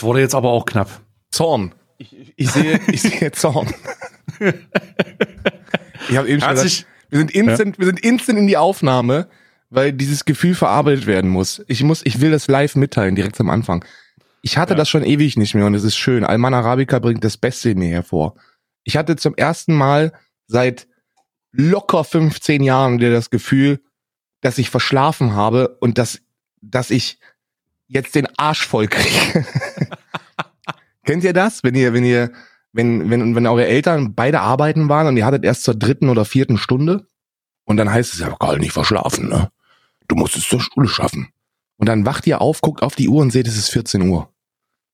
Das wurde jetzt aber auch knapp. Zorn. Ich, ich sehe, ich sehe Zorn. ich habe eben schon gesagt, wir sind instant, wir sind instant in die Aufnahme, weil dieses Gefühl verarbeitet werden muss. Ich muss, ich will das live mitteilen, direkt am Anfang. Ich hatte Ja. das schon ewig nicht mehr und es ist schön. Alman Arabica bringt das Beste in mir hervor. Ich hatte zum ersten Mal seit locker 15 Jahren wieder das Gefühl, dass ich verschlafen habe und dass, dass ich jetzt den Arsch voll kriege. Kennt ihr das? Wenn ihr, wenn ihr, wenn, wenn, wenn eure Eltern beide arbeiten waren und ihr hattet erst zur dritten oder vierten Stunde und dann heißt es ja, Karl, nicht verschlafen, ne? Du musst es zur Schule schaffen. Und dann wacht ihr auf, guckt auf die Uhr und seht, es ist 14 Uhr.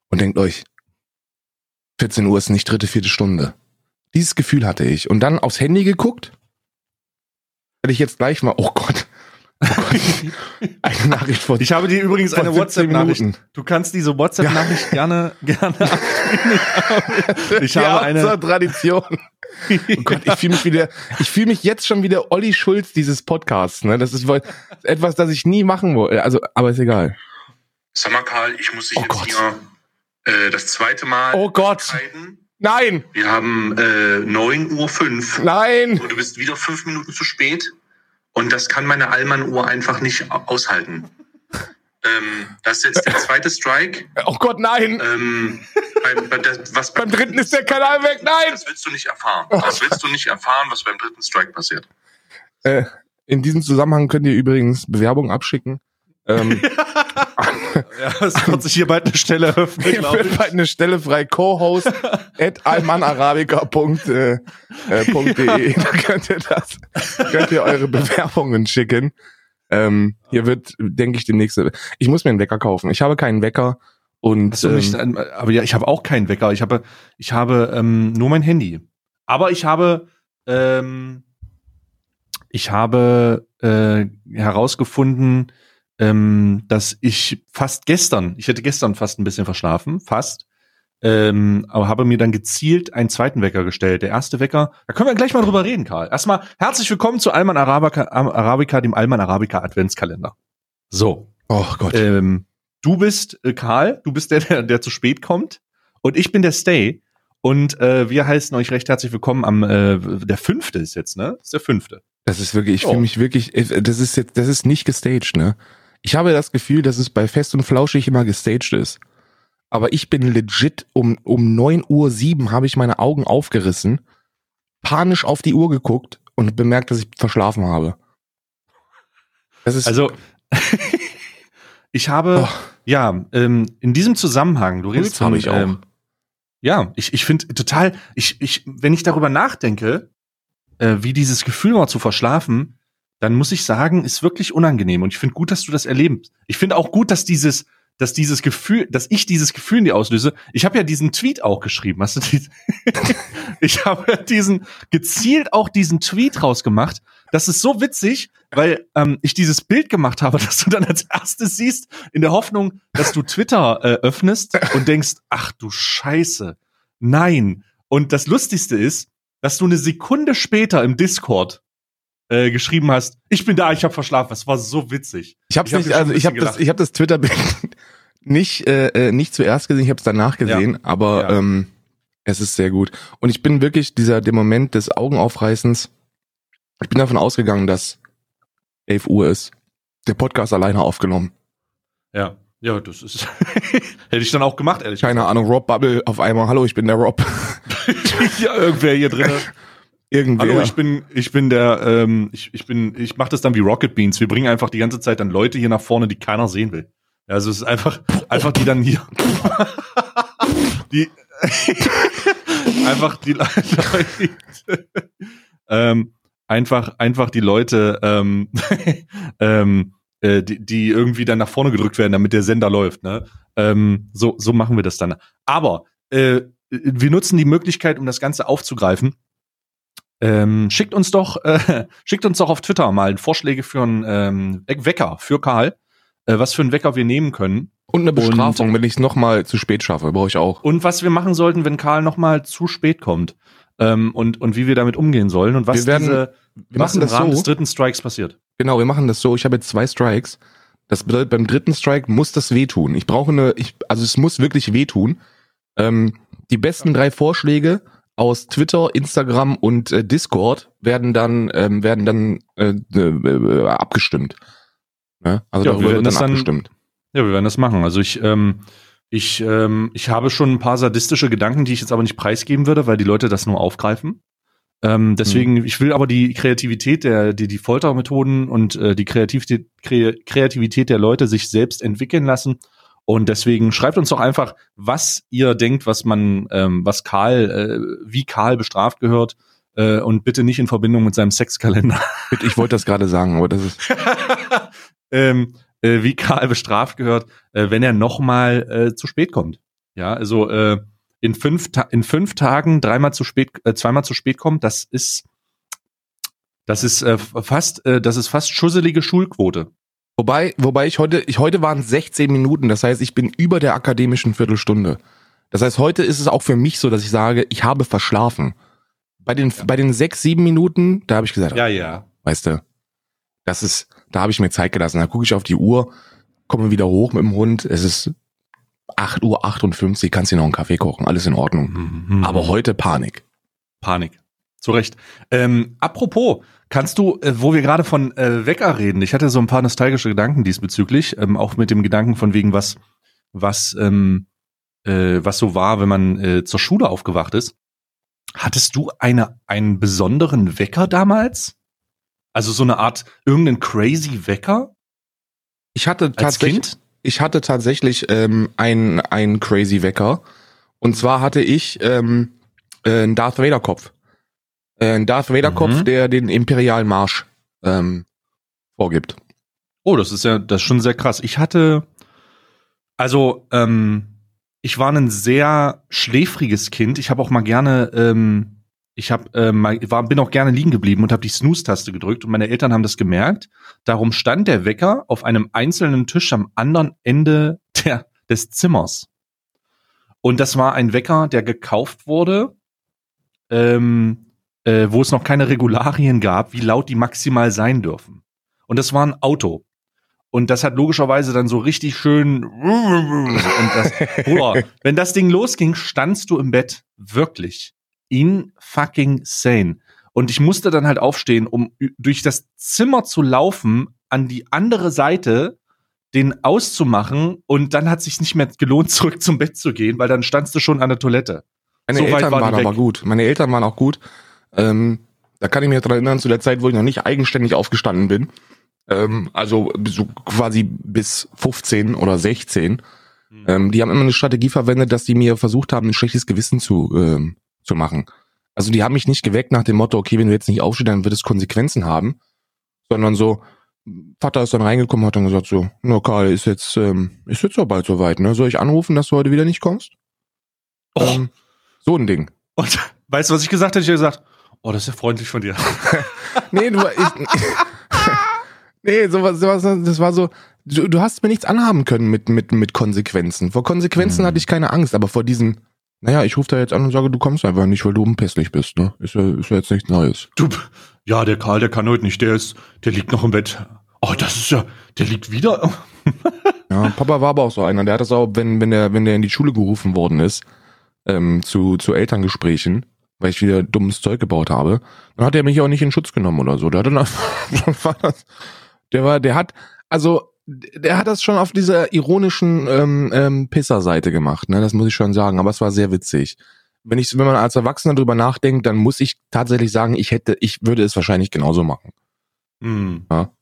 Und denkt euch, 14 Uhr ist nicht dritte, vierte Stunde. Dieses Gefühl hatte ich. Und dann aufs Handy geguckt. Hätte ich jetzt gleich mal, oh Gott. Eine Nachricht vor Ich habe dir übrigens eine 17 WhatsApp-Nachricht. Du kannst diese WhatsApp-Nachricht gerne, gerne abspielen. Ich habe, ja, eine. zur Tradition. Oh Gott, ich fühle mich wieder, ich fühle mich jetzt schon wieder Olli Schulz dieses Podcasts, ne? Das ist etwas, das ich nie machen wollte. Also, aber ist egal. Sag mal, Karl, ich muss dich Oh jetzt Gott. hier äh, das zweite Mal Oh Gott. entscheiden. Nein! Wir haben äh, 9.05 Uhr Nein! und du bist wieder fünf Minuten zu spät. Und das kann meine Allmann-Uhr einfach nicht au- aushalten. Ähm, das ist jetzt der zweite Strike. Oh Gott, nein! Ähm, beim, bei der, was Beim dritten ist der Kanal weg. Nein! Das willst du nicht erfahren. Das willst du nicht erfahren, was beim dritten Strike passiert. Äh, in diesem Zusammenhang könnt ihr übrigens Bewerbung abschicken. Ähm, Ja, es wird sich hier bald eine Stelle öffnen, Hier glaube wird ich. bald eine Stelle frei. Co-Host at almanarabica.de. Äh, .de. Da könnt ihr das, könnt ihr eure Bewerbungen schicken. Ähm, hier wird, denke ich, demnächst. Ich muss mir einen Wecker kaufen. Ich habe keinen Wecker und du nicht, ähm, aber ja, ich habe auch keinen Wecker. Ich habe, ich habe ähm, nur mein Handy. Aber ich habe, ähm, ich habe äh, herausgefunden, ähm, dass ich fast gestern, ich hätte gestern fast ein bisschen verschlafen, fast, ähm, aber habe mir dann gezielt einen zweiten Wecker gestellt. Der erste Wecker, da können wir gleich mal drüber reden, Karl. Erstmal herzlich willkommen zu Alman Arabica, Arabica dem Alman Arabica Adventskalender. So. oh Gott. Ähm, du bist äh, Karl, du bist der, der, der zu spät kommt. Und ich bin der Stay. Und äh, wir heißen euch recht herzlich willkommen am äh, der fünfte ist jetzt, ne? Das ist der fünfte. Das ist wirklich, ich Oh. fühle mich wirklich, äh, das ist jetzt, das ist nicht gestaged, ne? Ich habe das Gefühl, dass es bei Fest und Flauschig immer gestaged ist. Aber ich bin legit um, um 9.07 Uhr habe ich meine Augen aufgerissen, panisch auf die Uhr geguckt und bemerkt, dass ich verschlafen habe. Das ist, Also ich habe Oh. ja ähm, in diesem Zusammenhang, du redest habe ich auch. Ähm, ja, ich ich finde total, ich ich wenn ich darüber nachdenke, äh, wie dieses Gefühl war zu verschlafen, dann muss ich sagen, ist wirklich unangenehm. Und ich finde gut, dass du das erlebst. Ich finde auch gut, dass dieses, dass dieses Gefühl, dass ich dieses Gefühl in dir auslöse. Ich habe ja diesen Tweet auch geschrieben. Hast du die, ich habe diesen gezielt auch diesen Tweet rausgemacht. Das ist so witzig, weil ähm, ich dieses Bild gemacht habe, dass du dann als erstes siehst, in der Hoffnung, dass du Twitter äh, öffnest und denkst, ach du Scheiße, nein. Und das Lustigste ist, dass du eine Sekunde später im Discord äh, geschrieben hast, ich bin da, ich habe verschlafen. Das war so witzig. ich habe hab nicht, also ich habe das, ich habe das Twitter-Bild nicht, äh, äh, nicht zuerst gesehen, ich habe es danach gesehen, aber Ja. ähm, es ist sehr gut. Und ich bin wirklich dieser, der Moment des Augenaufreißens, ich bin davon ausgegangen, dass 11 Uhr ist. Der Podcast alleine aufgenommen. Ja, ja, das ist hätte ich dann auch gemacht, ehrlich Keine Ahnung, Rob Bubble auf einmal, hallo, ich bin der Rob. gesagt. ja, irgendwer hier drin. Irgendwer. Hallo, ich bin, ich bin der, ähm, ich, ich bin, ich mache das dann wie Rocket Beans. Wir bringen einfach die ganze Zeit dann Leute hier nach vorne, die keiner sehen will. Ja, Also es ist einfach, einfach die dann hier, die, einfach die Leute, ähm, einfach, einfach die Leute, ähm, ähm, äh, die, die irgendwie dann nach vorne gedrückt werden, damit der Sender läuft. Ne? Ähm, so, so machen wir das dann. Aber äh, wir nutzen die Möglichkeit, um das Ganze aufzugreifen. Ähm, schickt uns doch, äh, schickt uns doch auf Twitter mal Vorschläge für einen ähm, Wecker für Karl, äh, was für einen Wecker wir nehmen können Und eine Bestrafung, wenn ich es nochmal zu spät schaffe, brauche ich auch. und was wir machen sollten, wenn Karl noch mal zu spät kommt ähm, und und wie wir damit umgehen sollen und was Wir werden- diese Wir was machen im das Rahmen so. des dritten Strikes passiert. Genau, wir machen das so. Ich habe jetzt zwei Strikes. Das bedeutet, beim dritten Strike muss das wehtun. Ich brauche eine, ich, also es muss wirklich wehtun. Ähm, die besten drei Vorschläge aus Twitter, Instagram und äh, Discord werden dann ähm, werden dann äh, äh, abgestimmt. Ne? Also Ja, wir darüber werden wird dann das dann- abgestimmt. Ja, wir werden das machen. Also ich, ähm, ich, ähm, ich habe schon ein paar sadistische Gedanken, die ich jetzt aber nicht preisgeben würde, weil die Leute das nur aufgreifen. Ähm, deswegen, ich will aber die Kreativität der, die, die Foltermethoden und äh, die Kreativität, Kre Kreativität der Leute sich selbst entwickeln lassen. Und deswegen schreibt uns doch einfach, was ihr denkt, was man, ähm, was Karl, äh, wie Karl bestraft gehört. Äh, und bitte nicht in Verbindung mit seinem Sexkalender. Ich wollte das gerade sagen, aber das ist ähm, äh, wie Karl bestraft gehört, äh, wenn er nochmal äh, zu spät kommt. Ja, also äh, in fünf, Ta in fünf Tagen dreimal zu spät, äh, zweimal zu spät kommt, das ist das ist äh, fast, äh, das ist fast schusselige Schulquote. Wobei, wobei ich heute, ich heute waren es 16 Minuten, das heißt, ich bin über der akademischen Viertelstunde. Das heißt, heute ist es auch für mich so, dass ich sage, ich habe verschlafen. Bei den, bei den sechs, sieben Minuten, da habe ich gesagt, ja. weißt du, das ist, da habe ich mir Zeit gelassen. Da gucke ich auf die Uhr, komme wieder hoch mit dem Hund, es ist 8 Uhr 58, kannst dir noch einen Kaffee kochen, alles in Ordnung. Mhm. Aber heute Panik. Panik. Zu Recht. Ähm, apropos, kannst du, äh, wo wir gerade von äh, Wecker reden, ich hatte so ein paar nostalgische Gedanken diesbezüglich, ähm, auch mit dem Gedanken von wegen, was, was, ähm, äh, was so war, wenn man äh, zur Schule aufgewacht ist. Hattest du eine, einen besonderen Wecker damals? Also so eine Art, irgendeinen crazy Wecker Ich hatte als tatsächlich, Kind? ich hatte tatsächlich ähm, einen, einen crazy Wecker. Und zwar hatte ich ähm, äh, einen Darth Vader Kopf. Äh, einen Darth Vader Kopf, Mhm. der den imperialen Marsch ähm, vorgibt. Oh, das ist ja, das ist schon sehr krass. Ich hatte, also, ähm, ich war ein sehr schläfriges Kind. Ich habe auch mal gerne, ähm, ich habe, ähm, war, bin auch gerne liegen geblieben und habe die Snooze-Taste gedrückt und meine Eltern haben das gemerkt. Darum stand der Wecker auf einem einzelnen Tisch am anderen Ende der, des Zimmers. Und das war ein Wecker, der gekauft wurde, ähm, äh, wo es noch keine Regularien gab, wie laut die maximal sein dürfen. Und das war ein Auto. Und das hat logischerweise dann so richtig schön. Und das, Bruder, wenn das Ding losging, standst du im Bett. Wirklich. In fucking sane. Und ich musste dann halt aufstehen, um durch das Zimmer zu laufen, an die andere Seite, den auszumachen. Und dann hat sich nicht mehr gelohnt, zurück zum Bett zu gehen, weil dann standst du schon an der Toilette. Meine So Eltern waren aber gut. Meine Eltern waren auch gut. Ähm, da kann ich mich dran erinnern, zu der Zeit, wo ich noch nicht eigenständig aufgestanden bin. Ähm, also so quasi bis 15 oder 16. Hm. Ähm, die haben immer eine Strategie verwendet, dass die mir versucht haben, ein schlechtes Gewissen zu, ähm, zu machen. Also die haben mich nicht geweckt nach dem Motto, okay, wenn du jetzt nicht aufstehst, dann wird es Konsequenzen haben. Sondern so, Vater ist dann reingekommen und hat dann gesagt so, na Karl, ist jetzt, ähm, ist jetzt doch bald soweit, ne? Soll ich anrufen, dass du heute wieder nicht kommst? Oh, Ähm, so ein Ding. und weißt du, was ich gesagt hätte? Ich hätte gesagt, oh, das ist ja freundlich von dir. Nee, du, ich, nee, sowas, sowas, das war so, du, du hast mir nichts anhaben können mit, mit, mit Konsequenzen. Vor Konsequenzen Mhm. hatte ich keine Angst, aber vor diesen, naja, ich rufe da jetzt an und sage, du kommst einfach nicht, weil du unpässlich bist, ne? Ist ja, ist ja jetzt nichts Neues. Du, ja, der Karl, der kann heute nicht, der ist, der liegt noch im Bett. Oh, das ist ja, der liegt wieder. Ja, Papa war aber auch so einer, der hat das auch, wenn, wenn der, wenn der in die Schule gerufen worden ist, ähm, zu, zu Elterngesprächen, weil ich wieder dummes Zeug gebaut habe, dann hat er mich auch nicht in Schutz genommen oder so. Der hat dann war das, der war, der hat, also, der hat das schon auf dieser ironischen ähm, ähm, Pisser-Seite gemacht, ne? Das muss ich schon sagen, aber es war sehr witzig. Wenn ich, wenn man als Erwachsener drüber nachdenkt, dann muss ich tatsächlich sagen, ich hätte, ich würde es wahrscheinlich genauso machen. Hm. Ja.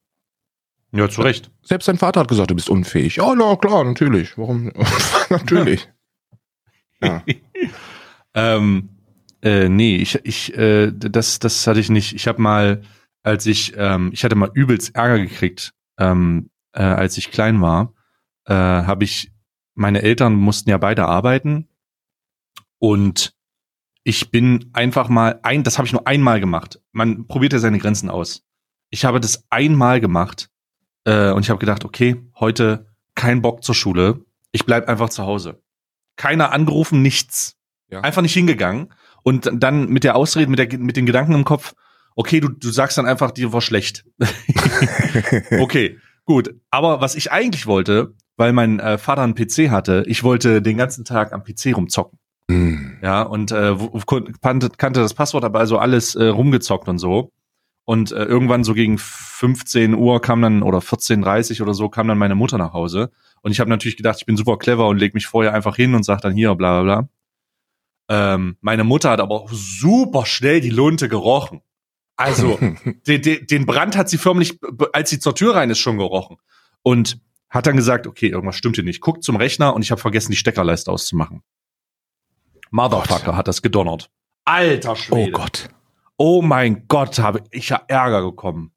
Ja, zu Recht. Selbst dein Vater hat gesagt, du bist unfähig. Ja, na klar, natürlich. Warum? natürlich. Ja. Ähm, äh, nee, ich, ich, äh, das, das hatte ich nicht. Ich habe mal, als ich, ähm, ich hatte mal übelst Ärger gekriegt, ähm, äh, als ich klein war, äh, habe ich, meine Eltern mussten ja beide arbeiten und ich bin einfach mal ein, das habe ich nur einmal gemacht. Man probiert ja seine Grenzen aus. Ich habe das einmal gemacht äh, und ich habe gedacht, okay, heute kein Bock zur Schule. Ich bleib einfach zu Hause. Keiner angerufen, nichts. Ja. Einfach nicht hingegangen und dann mit der Ausrede, mit, der, mit den Gedanken im Kopf, okay, du, du sagst dann einfach, dir war schlecht. okay. Gut, aber was ich eigentlich wollte, weil mein äh, Vater einen PC hatte, ich wollte den ganzen Tag am PC rumzocken. Hm. Ja, und äh, kannte, kannte das Passwort, aber also alles äh, rumgezockt und so. Und äh, irgendwann so gegen 15 Uhr kam dann, oder 14.30 oder so, kam dann meine Mutter nach Hause. Und ich habe natürlich gedacht, ich bin super clever und leg mich vorher einfach hin und sag dann hier, bla bla bla. Ähm, meine Mutter hat aber auch super schnell die Lunte gerochen. Also, den, den, den Brand hat sie förmlich, als sie zur Tür rein ist, schon gerochen. Und hat dann gesagt, okay, irgendwas stimmt hier nicht. Guckt zum Rechner und ich habe vergessen, die Steckerleiste auszumachen. Motherfucker hat das gedonnert. Alter oh Schwede. Gott. Oh mein Gott, habe ich ja Ärger bekommen.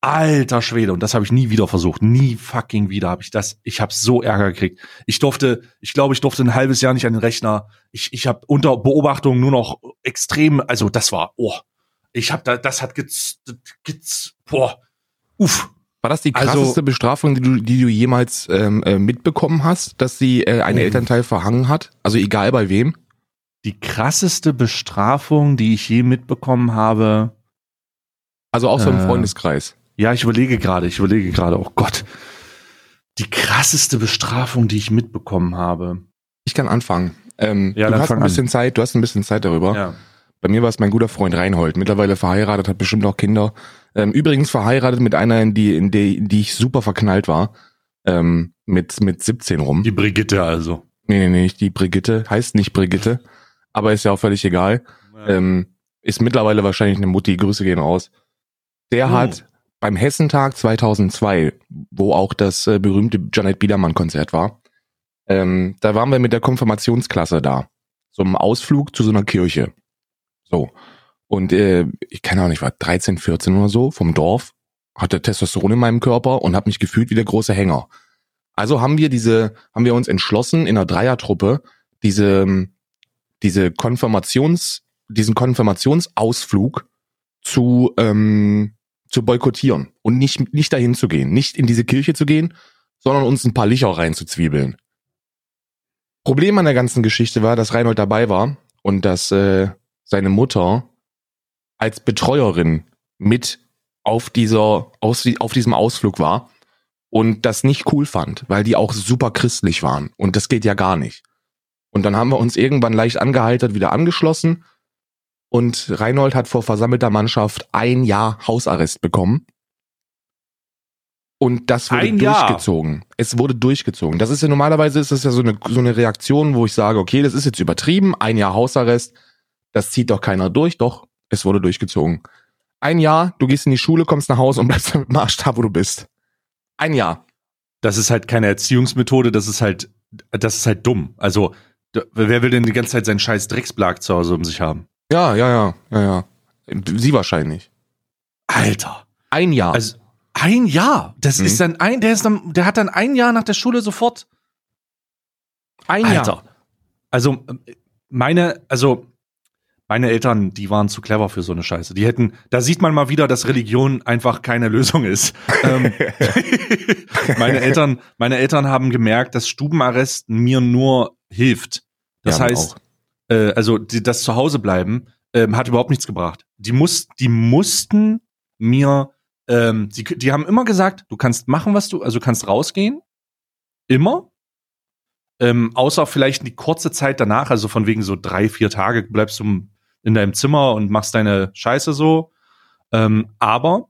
Alter Schwede, und das habe ich nie wieder versucht. Nie fucking wieder habe ich das. Ich habe so Ärger gekriegt. Ich durfte, ich glaube, ich durfte ein halbes Jahr nicht an den Rechner. Ich, ich habe unter Beobachtung nur noch extrem, also das war, oh, ich habe da, das hat gez, gez, boah, uff. War das die Also- krasseste Bestrafung, die du, die du jemals ähm, äh, mitbekommen hast, dass sie äh, einen. Elternteil verhangen hat? Also egal bei wem? Die krasseste Bestrafung, die ich je mitbekommen habe. Also auch so im Äh. Freundeskreis. Ja, ich überlege gerade, ich überlege gerade, oh Gott. Die krasseste Bestrafung, die ich mitbekommen habe. Ich kann anfangen. Ähm, Ja, du hast ein bisschen an. Zeit, du hast ein bisschen Zeit darüber. Ja. Bei mir war es mein guter Freund Reinhold, mittlerweile verheiratet, hat bestimmt auch Kinder. Ähm, übrigens verheiratet mit einer, in die, in die, in die ich super verknallt war. Ähm, mit, mit 17 rum. Die Brigitte also. nee, nee, nee, nicht die Brigitte. Heißt nicht Brigitte. Aber ist ja auch völlig egal. Ähm, ist mittlerweile wahrscheinlich eine Mutti. Grüße gehen raus. Der Oh. hat beim Hessentag 2002, wo auch das äh, berühmte Janet Biedermann Konzert war, ähm, da waren wir mit der Konfirmationsklasse da. So einem Ausflug zu so einer Kirche. So. Und äh, ich keine Ahnung, ich war 13, 14 oder so vom Dorf, hatte Testosteron in meinem Körper und habe mich gefühlt wie der große Hänger. Also haben wir diese, haben wir uns entschlossen, in einer Dreiertruppe diese, diese Konfirmations, diesen Konfirmationsausflug zu, ähm, zu boykottieren und nicht, nicht dahin zu gehen, nicht in diese Kirche zu gehen, sondern uns ein paar Licher reinzuzwiebeln. Problem an der ganzen Geschichte war, dass Reinhold dabei war und dass äh, seine Mutter als Betreuerin mit auf dieser aus, auf diesem Ausflug war und das nicht cool fand, weil die auch super christlich waren und das geht ja gar nicht. Und dann haben wir uns irgendwann leicht angeheitert wieder angeschlossen und Reinhold hat vor versammelter Mannschaft ein Jahr Hausarrest bekommen. Und das wurde Ein Jahr? durchgezogen. Es wurde durchgezogen. Das ist ja normalerweise ist das ja so eine, so eine Reaktion, wo ich sage, okay, das ist jetzt übertrieben, ein Jahr Hausarrest, das zieht doch keiner durch, doch, es wurde durchgezogen. Ein Jahr, du gehst in die Schule, kommst nach Hause und bleibst mit dem Arsch da, wo du bist. Ein Jahr. Das ist halt keine Erziehungsmethode, das ist halt, das ist halt dumm. Also, wer will denn die ganze Zeit seinen scheiß Drecksblag zu Hause um sich haben? Ja, ja, ja, ja, ja. Sie wahrscheinlich. Alter. Ein Jahr. Also, ein Jahr. Das Mhm. ist dann ein, der ist dann, der hat dann ein Jahr nach der Schule sofort. ein Alter. Also, ähm, meine, also, meine Eltern, die waren zu clever für so eine Scheiße. Die hätten, da sieht man mal wieder, dass Religion einfach keine Lösung ist. ähm, meine Eltern, meine Eltern haben gemerkt, dass Stubenarrest mir nur hilft. Das Ja, heißt, auch. Äh, also die, das Zuhause bleiben ähm, hat überhaupt nichts gebracht. Die muss, die mussten mir, ähm, die, die haben immer gesagt, du kannst machen, was du, also du kannst rausgehen, immer, ähm, außer vielleicht die kurze Zeit danach, also von wegen so drei, vier Tage bleibst du in deinem Zimmer und machst deine Scheiße so. Ähm, aber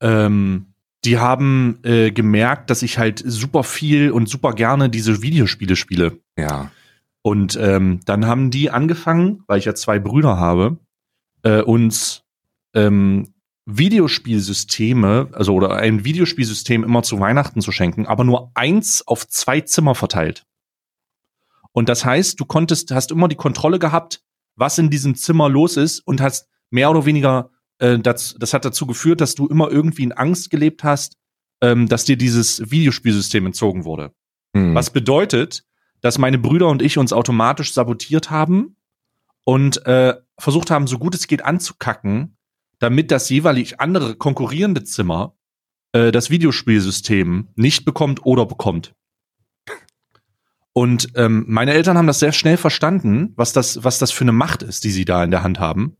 ähm, die haben äh, gemerkt, dass ich halt super viel und super gerne diese Videospiele spiele. Ja. Und ähm, dann haben die angefangen, weil ich ja zwei Brüder habe, äh, uns ähm, Videospielsysteme, also oder ein Videospielsystem immer zu Weihnachten zu schenken, aber nur eins auf zwei Zimmer verteilt. Und das heißt, du konntest, hast immer die Kontrolle gehabt, was in diesem Zimmer los ist und hast mehr oder weniger, äh, das, das hat dazu geführt, dass du immer irgendwie in Angst gelebt hast, ähm, dass dir dieses Videospielsystem entzogen wurde. Hm. Was bedeutet, dass meine Brüder und ich uns automatisch sabotiert haben und äh, versucht haben, so gut es geht anzukacken, damit das jeweilig andere konkurrierende Zimmer äh, das Videospielsystem nicht bekommt oder bekommt. Und ähm, meine Eltern haben das sehr schnell verstanden, was das, was das für eine Macht ist, die sie da in der Hand haben.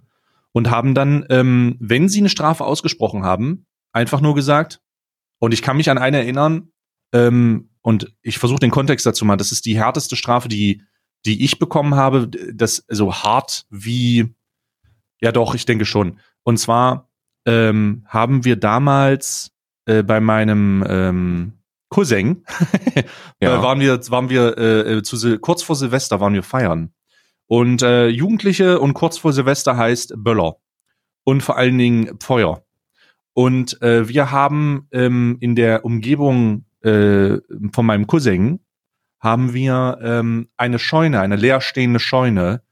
Und haben dann, ähm, wenn sie eine Strafe ausgesprochen haben, einfach nur gesagt, Und ich kann mich an eine erinnern, ähm, und ich versuche den Kontext dazu mal. Das ist die härteste Strafe, die, die ich bekommen habe. Das so hart wie, ja doch, ich denke schon. Und zwar ähm, haben wir damals äh, bei meinem ähm, Cousin, Ja. äh, waren wir, waren wir äh, zu Sil kurz vor Silvester waren wir feiern. Und äh, Jugendliche und kurz vor Silvester heißt Böller. Und vor allen Dingen Feuer. Und äh, wir haben ähm, in der Umgebung äh, von meinem Cousin haben wir ähm, eine Scheune, eine leerstehende Scheune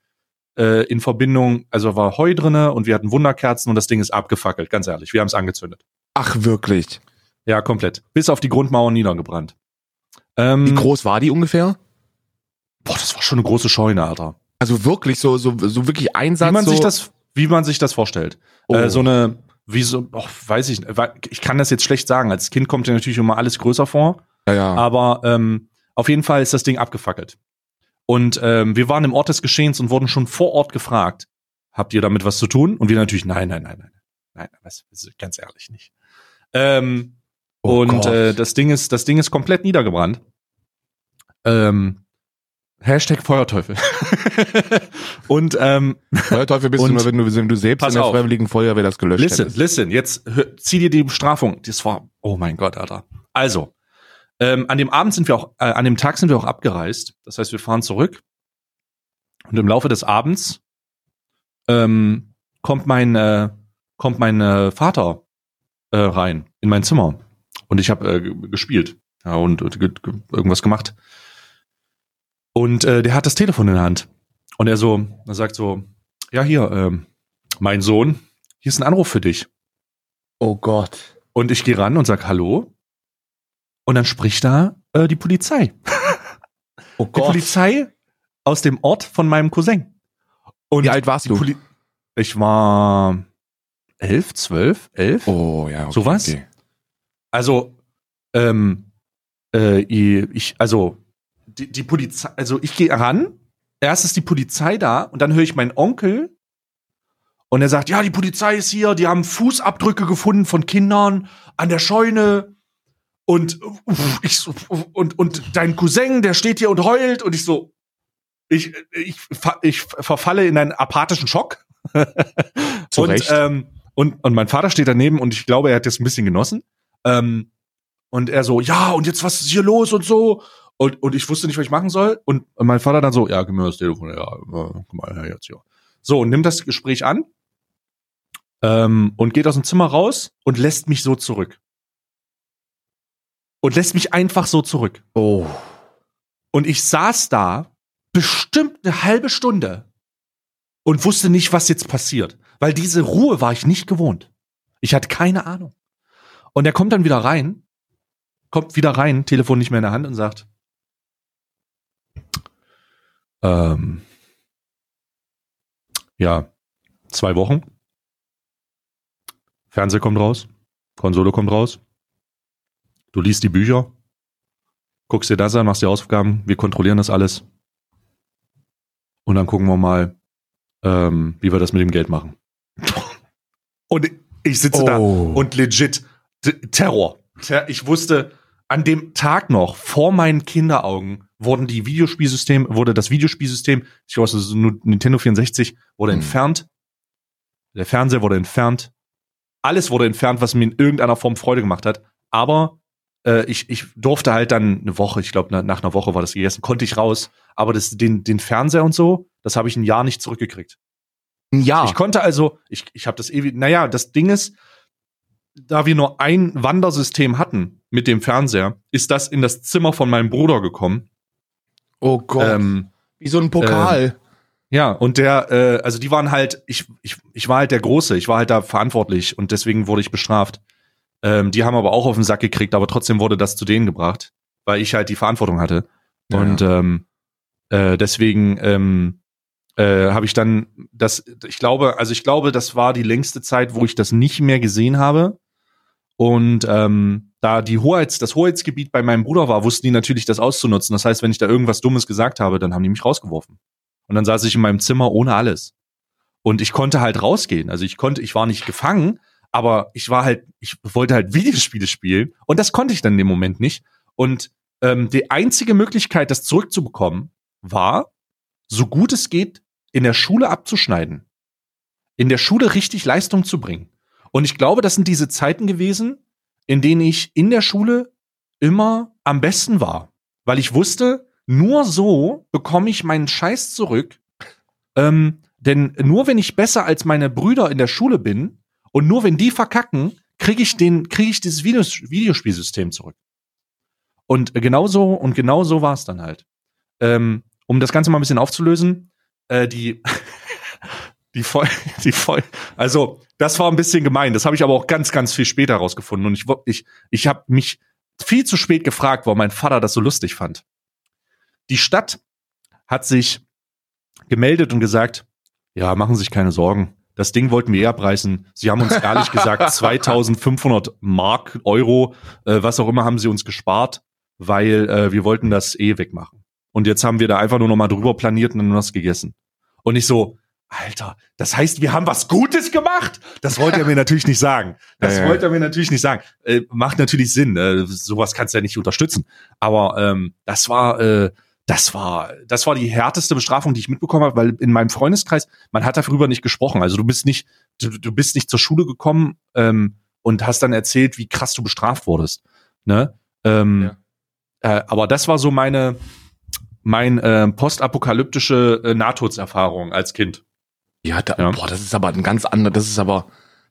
äh, in Verbindung, also war Heu drinne und wir hatten Wunderkerzen und das Ding ist abgefackelt, ganz ehrlich. Wir haben es angezündet. Ach, wirklich. Ja, komplett. Bis auf die Grundmauer niedergebrannt. Ähm, Wie groß war die ungefähr? Boah, das war schon eine große Scheune, Alter. Also wirklich so, so, so wirklich Einsatz. Wie man so, sich das, wie man sich das vorstellt. Oh. Äh, so eine, wie so, oh, weiß ich, ich kann das jetzt schlecht sagen. Als Kind kommt dir natürlich immer alles größer vor. Ja, ja. Aber ähm, auf jeden Fall ist das Ding abgefackelt. Und ähm, wir waren im Ort des Geschehens und wurden schon vor Ort gefragt, habt ihr damit was zu tun? Und wir natürlich, nein, nein, nein, nein, nein, das ist ganz ehrlich nicht. Ähm, Oh und Gott. äh, das Ding ist, das Ding ist komplett niedergebrannt. Ähm, Hashtag Feuerteufel. und ähm, Feuerteufel bist und- du nur, wenn du, wenn du selbst in der auf. Freiwilligen Feuerwehr das gelöscht listen, hättest. listen, jetzt hör, zieh dir die Bestrafung. Das war, oh mein Gott, Alter. Also, ähm, an dem Abend sind wir auch, äh, an dem Tag sind wir auch abgereist. Das heißt, wir fahren zurück. Und im Laufe des Abends ähm, kommt mein, äh, kommt mein äh, Vater äh, rein in mein Zimmer. Und ich habe äh, ge- gespielt. Ja, und, und ge ge irgendwas gemacht. Und äh, der hat das Telefon in der Hand. Und er so, er sagt so, ja, hier, ähm, mein Sohn, hier ist ein Anruf für dich. Oh Gott. Und ich gehe ran und sag Hallo. Und dann spricht da äh, die Polizei. Oh Die Gott. Polizei aus dem Ort von meinem Cousin. Und Wie alt warst die du? Poli ich war elf, zwölf, elf. Oh, ja. Okay, Sowas? Okay. Also, ähm, äh, ich, also, die, die Polizei, also ich gehe ran, erst ist die Polizei da und dann höre ich meinen Onkel und er sagt, ja, die Polizei ist hier, die haben Fußabdrücke gefunden von Kindern an der Scheune und ich so, und und dein Cousin, der steht hier und heult und ich so ich ich ich verfalle in einen apathischen Schock. Zu und, Recht. Ähm, und und mein Vater steht daneben und ich glaube, er hat das ein bisschen genossen. Ähm, und er so, ja, und jetzt was ist hier los und so. Und, und ich wusste nicht, was ich machen soll. Und mein Vater dann so, ja, gib mir das Telefon, ja, äh, guck mal her jetzt hier. So, und nimmt das Gespräch an ähm, und geht aus dem Zimmer raus und lässt mich so zurück. Und lässt mich einfach so zurück. Oh. Und ich saß da bestimmt eine halbe Stunde und wusste nicht, was jetzt passiert. Weil diese Ruhe war ich nicht gewohnt. Ich hatte keine Ahnung. Und er kommt dann wieder rein, kommt wieder rein, Telefon nicht mehr in der Hand und sagt, ähm, ja, zwei Wochen. Fernseher kommt raus, Konsole kommt raus. Du liest die Bücher, guckst dir das an, machst die Hausaufgaben, wir kontrollieren das alles. Und dann gucken wir mal, ähm, wie wir das mit dem Geld machen. Und ich sitze da Oh. und legit Terror. Ter ich wusste, an dem Tag noch, vor meinen Kinderaugen, wurden die Videospielsystem, wurde das Videospielsystem, ich glaube, es ist nur Nintendo 64, wurde Hm. entfernt. Der Fernseher wurde entfernt. Alles wurde entfernt, was mir in irgendeiner Form Freude gemacht hat. Aber äh, ich, ich durfte halt dann eine Woche, ich glaube, nach einer Woche war das gegessen, konnte ich raus. Aber das, den, den Fernseher und so, das habe ich ein Jahr nicht zurückgekriegt. Ja. Ich konnte also, ich, ich habe das ewig, naja, das Ding ist, da wir nur ein Wandersystem hatten mit dem Fernseher, ist das in das Zimmer von meinem Bruder gekommen. Oh Gott. Ähm, Wie so ein Pokal. ja, und der, äh, also die waren halt, ich, ich, ich war halt der Große, ich war halt da verantwortlich und deswegen wurde ich bestraft. Ähm, die haben aber auch auf den Sack gekriegt, aber trotzdem wurde das zu denen gebracht, weil ich halt die Verantwortung hatte. Ja, und ähm, äh, deswegen ähm, äh, habe ich dann das, ich glaube, also ich glaube, das war die längste Zeit, wo ich das nicht mehr gesehen habe. Und ähm, da die Hoheits, das Hoheitsgebiet bei meinem Bruder war, wussten die natürlich das auszunutzen. Das heißt, wenn ich da irgendwas Dummes gesagt habe, dann haben die mich rausgeworfen. Und dann saß ich in meinem Zimmer ohne alles. Und ich konnte halt rausgehen. Also ich konnte, ich war nicht gefangen, aber ich war halt, ich wollte halt Videospiele spielen und das konnte ich dann in dem Moment nicht. Und ähm, die einzige Möglichkeit, das zurückzubekommen, war, so gut es geht, in der Schule abzuschneiden. In der Schule richtig Leistung zu bringen. Und ich glaube, das sind diese Zeiten gewesen, in denen ich in der Schule immer am besten war. Weil ich wusste, nur so bekomme ich meinen Scheiß zurück. Ähm, denn nur wenn ich besser als meine Brüder in der Schule bin und nur wenn die verkacken, kriege ich den, kriege ich dieses Videos Videospielsystem zurück. Und genauso und genau so war es dann halt. Ähm, um das Ganze mal ein bisschen aufzulösen, äh, die die voll, die voll, also das war ein bisschen gemein. Das habe ich aber auch ganz, ganz viel später herausgefunden und ich, ich, ich habe mich viel zu spät gefragt, warum mein Vater das so lustig fand. Die Stadt hat sich gemeldet und gesagt, ja, machen Sie sich keine Sorgen. Das Ding wollten wir eher preisen. Sie haben uns ehrlich gesagt 2500 Mark, Euro, äh, was auch immer haben sie uns gespart, weil äh, wir wollten das eh wegmachen. Und jetzt haben wir da einfach nur noch mal drüber planiert und dann was gegessen. Und ich so, Alter, das heißt, wir haben was Gutes gemacht? Das wollte er mir natürlich nicht sagen. Das ja, wollte er mir natürlich nicht sagen. Äh, macht natürlich Sinn. Äh, sowas kannst du ja nicht unterstützen. Aber ähm, das war, äh, das war, das war die härteste Bestrafung, die ich mitbekommen habe, weil in meinem Freundeskreis, man hat darüber nicht gesprochen. Also du bist nicht, du, du bist nicht zur Schule gekommen ähm, und hast dann erzählt, wie krass du bestraft wurdest. Ne? Ähm, ja. äh, aber das war so meine, mein äh, postapokalyptische äh, Nahtodserfahrung als Kind. Ja, da, ja, boah, das ist aber ein ganz anderes, das ist aber,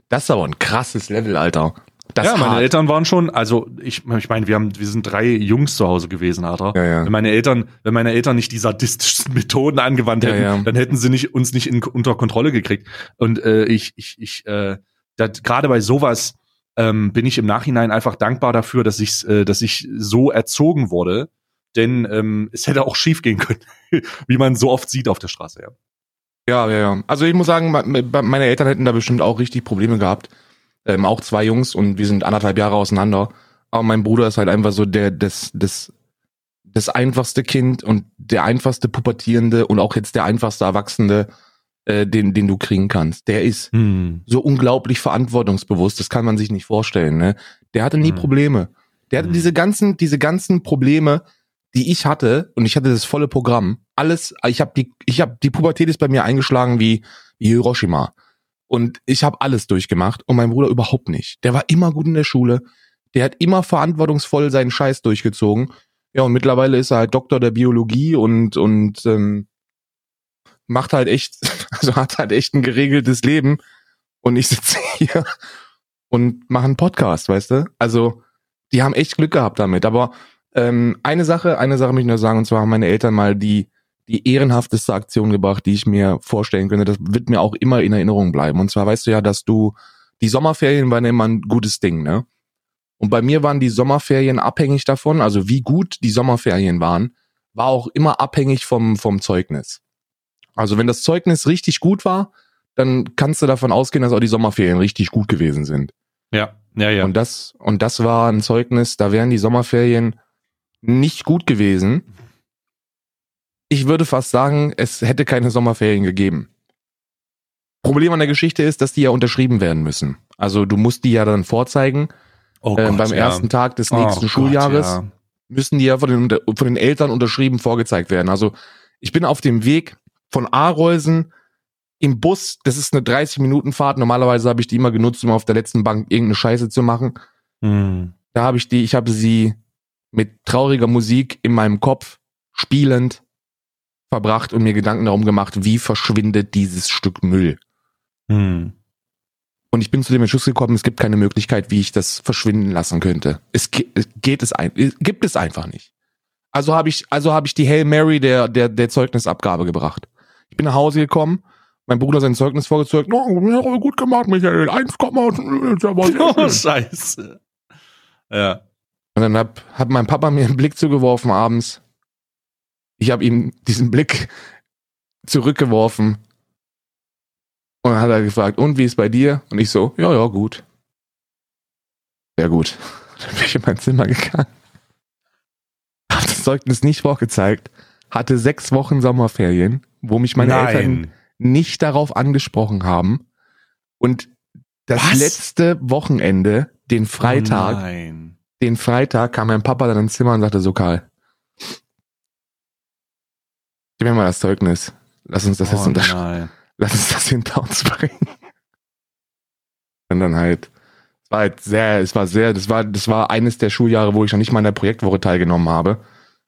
das ist aber ein krasses Level, Alter. Das ja, meine hart. Eltern waren schon, also ich, ich meine, wir haben, wir sind drei Jungs zu Hause gewesen, Alter. Ja, ja. Wenn meine Eltern, wenn meine Eltern nicht die sadistischen Methoden angewandt hätten, ja, dann hätten sie nicht uns nicht in, unter Kontrolle gekriegt. Und äh, ich, ich, ich, äh, gerade bei sowas ähm, bin ich im Nachhinein einfach dankbar dafür, dass ich, äh, dass ich so erzogen wurde, denn ähm, es hätte auch schief gehen können, wie man so oft sieht auf der Straße. Ja. Ja, ja, ja. Also ich muss sagen, meine Eltern hätten da bestimmt auch richtig Probleme gehabt. Ähm, auch zwei Jungs und wir sind anderthalb Jahre auseinander. Aber mein Bruder ist halt einfach so der, das, das, das einfachste Kind und der einfachste Pubertierende und auch jetzt der einfachste Erwachsene, äh, den, den du kriegen kannst. Der ist hm. so unglaublich verantwortungsbewusst, das kann man sich nicht vorstellen. Ne? Der hatte nie hm. Probleme. Der hatte hm. diese ganzen, diese ganzen Probleme, die ich hatte, und ich hatte das volle Programm, alles, ich habe die, ich habe die Pubertät ist bei mir eingeschlagen wie, wie Hiroshima. Und ich habe alles durchgemacht und mein Bruder überhaupt nicht. Der war immer gut in der Schule, der hat immer verantwortungsvoll seinen Scheiß durchgezogen. Ja, und mittlerweile ist er halt Doktor der Biologie und, und ähm, macht halt echt, also hat halt echt ein geregeltes Leben. Und ich sitze hier und mache einen Podcast, weißt du? Also, die haben echt Glück gehabt damit. Aber ähm, eine Sache, eine Sache möchte ich nur sagen, und zwar haben meine Eltern mal die, die ehrenhafteste Aktion gebracht, die ich mir vorstellen könnte. Das wird mir auch immer in Erinnerung bleiben. Und zwar weißt du ja, dass du, die Sommerferien waren immer ein gutes Ding, ne? Und bei mir waren die Sommerferien abhängig davon, also wie gut die Sommerferien waren, war auch immer abhängig vom, vom Zeugnis. Also wenn das Zeugnis richtig gut war, dann kannst du davon ausgehen, dass auch die Sommerferien richtig gut gewesen sind. Ja, ja, ja. Und das, und das war ein Zeugnis, da wären die Sommerferien nicht gut gewesen. Ich würde fast sagen, es hätte keine Sommerferien gegeben. Problem an der Geschichte ist, dass die ja unterschrieben werden müssen. Also du musst die ja dann vorzeigen. Oh äh, Gott, beim ja. ersten Tag des nächsten oh Schuljahres Gott, ja. müssen die ja von den, von den Eltern unterschrieben vorgezeigt werden. Also ich bin auf dem Weg von Areusen im Bus. Das ist eine 30 Minuten Fahrt. Normalerweise habe ich die immer genutzt, um auf der letzten Bank irgendeine Scheiße zu machen. Hm. Da habe ich die, ich habe sie mit trauriger Musik in meinem Kopf spielend verbracht und mir Gedanken darum gemacht, wie verschwindet dieses Stück Müll. Hm. Und ich bin zu dem Entschluss gekommen, es gibt keine Möglichkeit, wie ich das verschwinden lassen könnte. Es geht es ein, gibt es einfach nicht. Also habe ich, also habe ich die Hail Mary der, der, der Zeugnisabgabe gebracht. Ich bin nach Hause gekommen, mein Bruder sein Zeugnis vorgezeigt. Oh, gut gemacht, Michael. 1,8. Oh, scheiße. Ja. Und dann hab, hat mein Papa mir einen Blick zugeworfen abends. Ich habe ihm diesen Blick zurückgeworfen. Und dann hat er gefragt, und wie ist bei dir? Und ich so, ja, ja, gut. Sehr gut. Dann bin ich in mein Zimmer gegangen. Hab das Zeugnis nicht vorgezeigt. Hatte sechs Wochen Sommerferien, wo mich meine Nein. Eltern nicht darauf angesprochen haben. Und Das Was? letzte Wochenende, den Freitag, Oh nein. Den Freitag kam mein Papa dann ins Zimmer und sagte so, Karl, gib mir mal das Zeugnis. Lass uns das jetzt oh unterschreiben. nein. Lass uns das hinter uns bringen. Und dann halt, es war halt sehr, es war sehr, das war, das war eines der Schuljahre, wo ich noch nicht mal in der Projektwoche teilgenommen habe.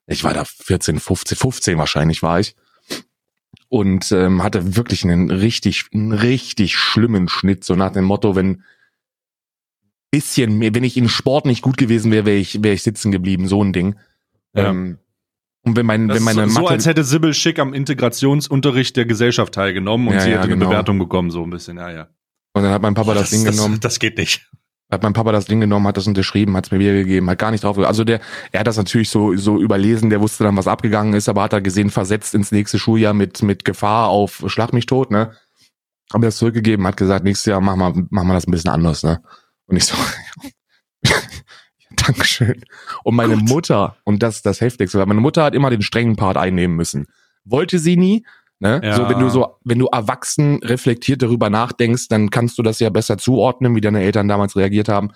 Ich war da 14, 15, 15 wahrscheinlich war ich. Und ähm, hatte wirklich einen richtig, einen richtig schlimmen Schnitt, so nach dem Motto, wenn bisschen mehr, wenn ich in Sport nicht gut gewesen wäre, wäre ich, wäre ich sitzen geblieben, so ein Ding. Ja. Ähm, und wenn, mein, Das wenn meine ist so, Mathe, als hätte Sibyl Schick am Integrationsunterricht der Gesellschaft teilgenommen und Ja, sie ja, hätte eine genau. Bewertung bekommen, so ein bisschen. Ja, ja. und dann hat mein Papa Boah, das, Ding genommen. Das, geht nicht. hat mein Papa das Ding genommen, hat das unterschrieben, hat es mir wiedergegeben, hat gar nicht drauf. Also der, er hat das natürlich so so überlesen, der wusste dann, was abgegangen ist, aber hat er gesehen, versetzt ins nächste Schuljahr mit mit Gefahr auf Schlag mich tot, ne? Hab mir das zurückgegeben, hat gesagt, nächstes Jahr machen wir machen wir das ein bisschen anders, ne? Und ich so, Dankeschön. Und meine Gut. Mutter, und das ist das Heftigste, weil meine Mutter hat immer den strengen Part einnehmen müssen. Wollte sie nie, ne? Ja. So, wenn du so, wenn du erwachsen reflektiert darüber nachdenkst, dann kannst du das ja besser zuordnen, wie deine Eltern damals reagiert haben.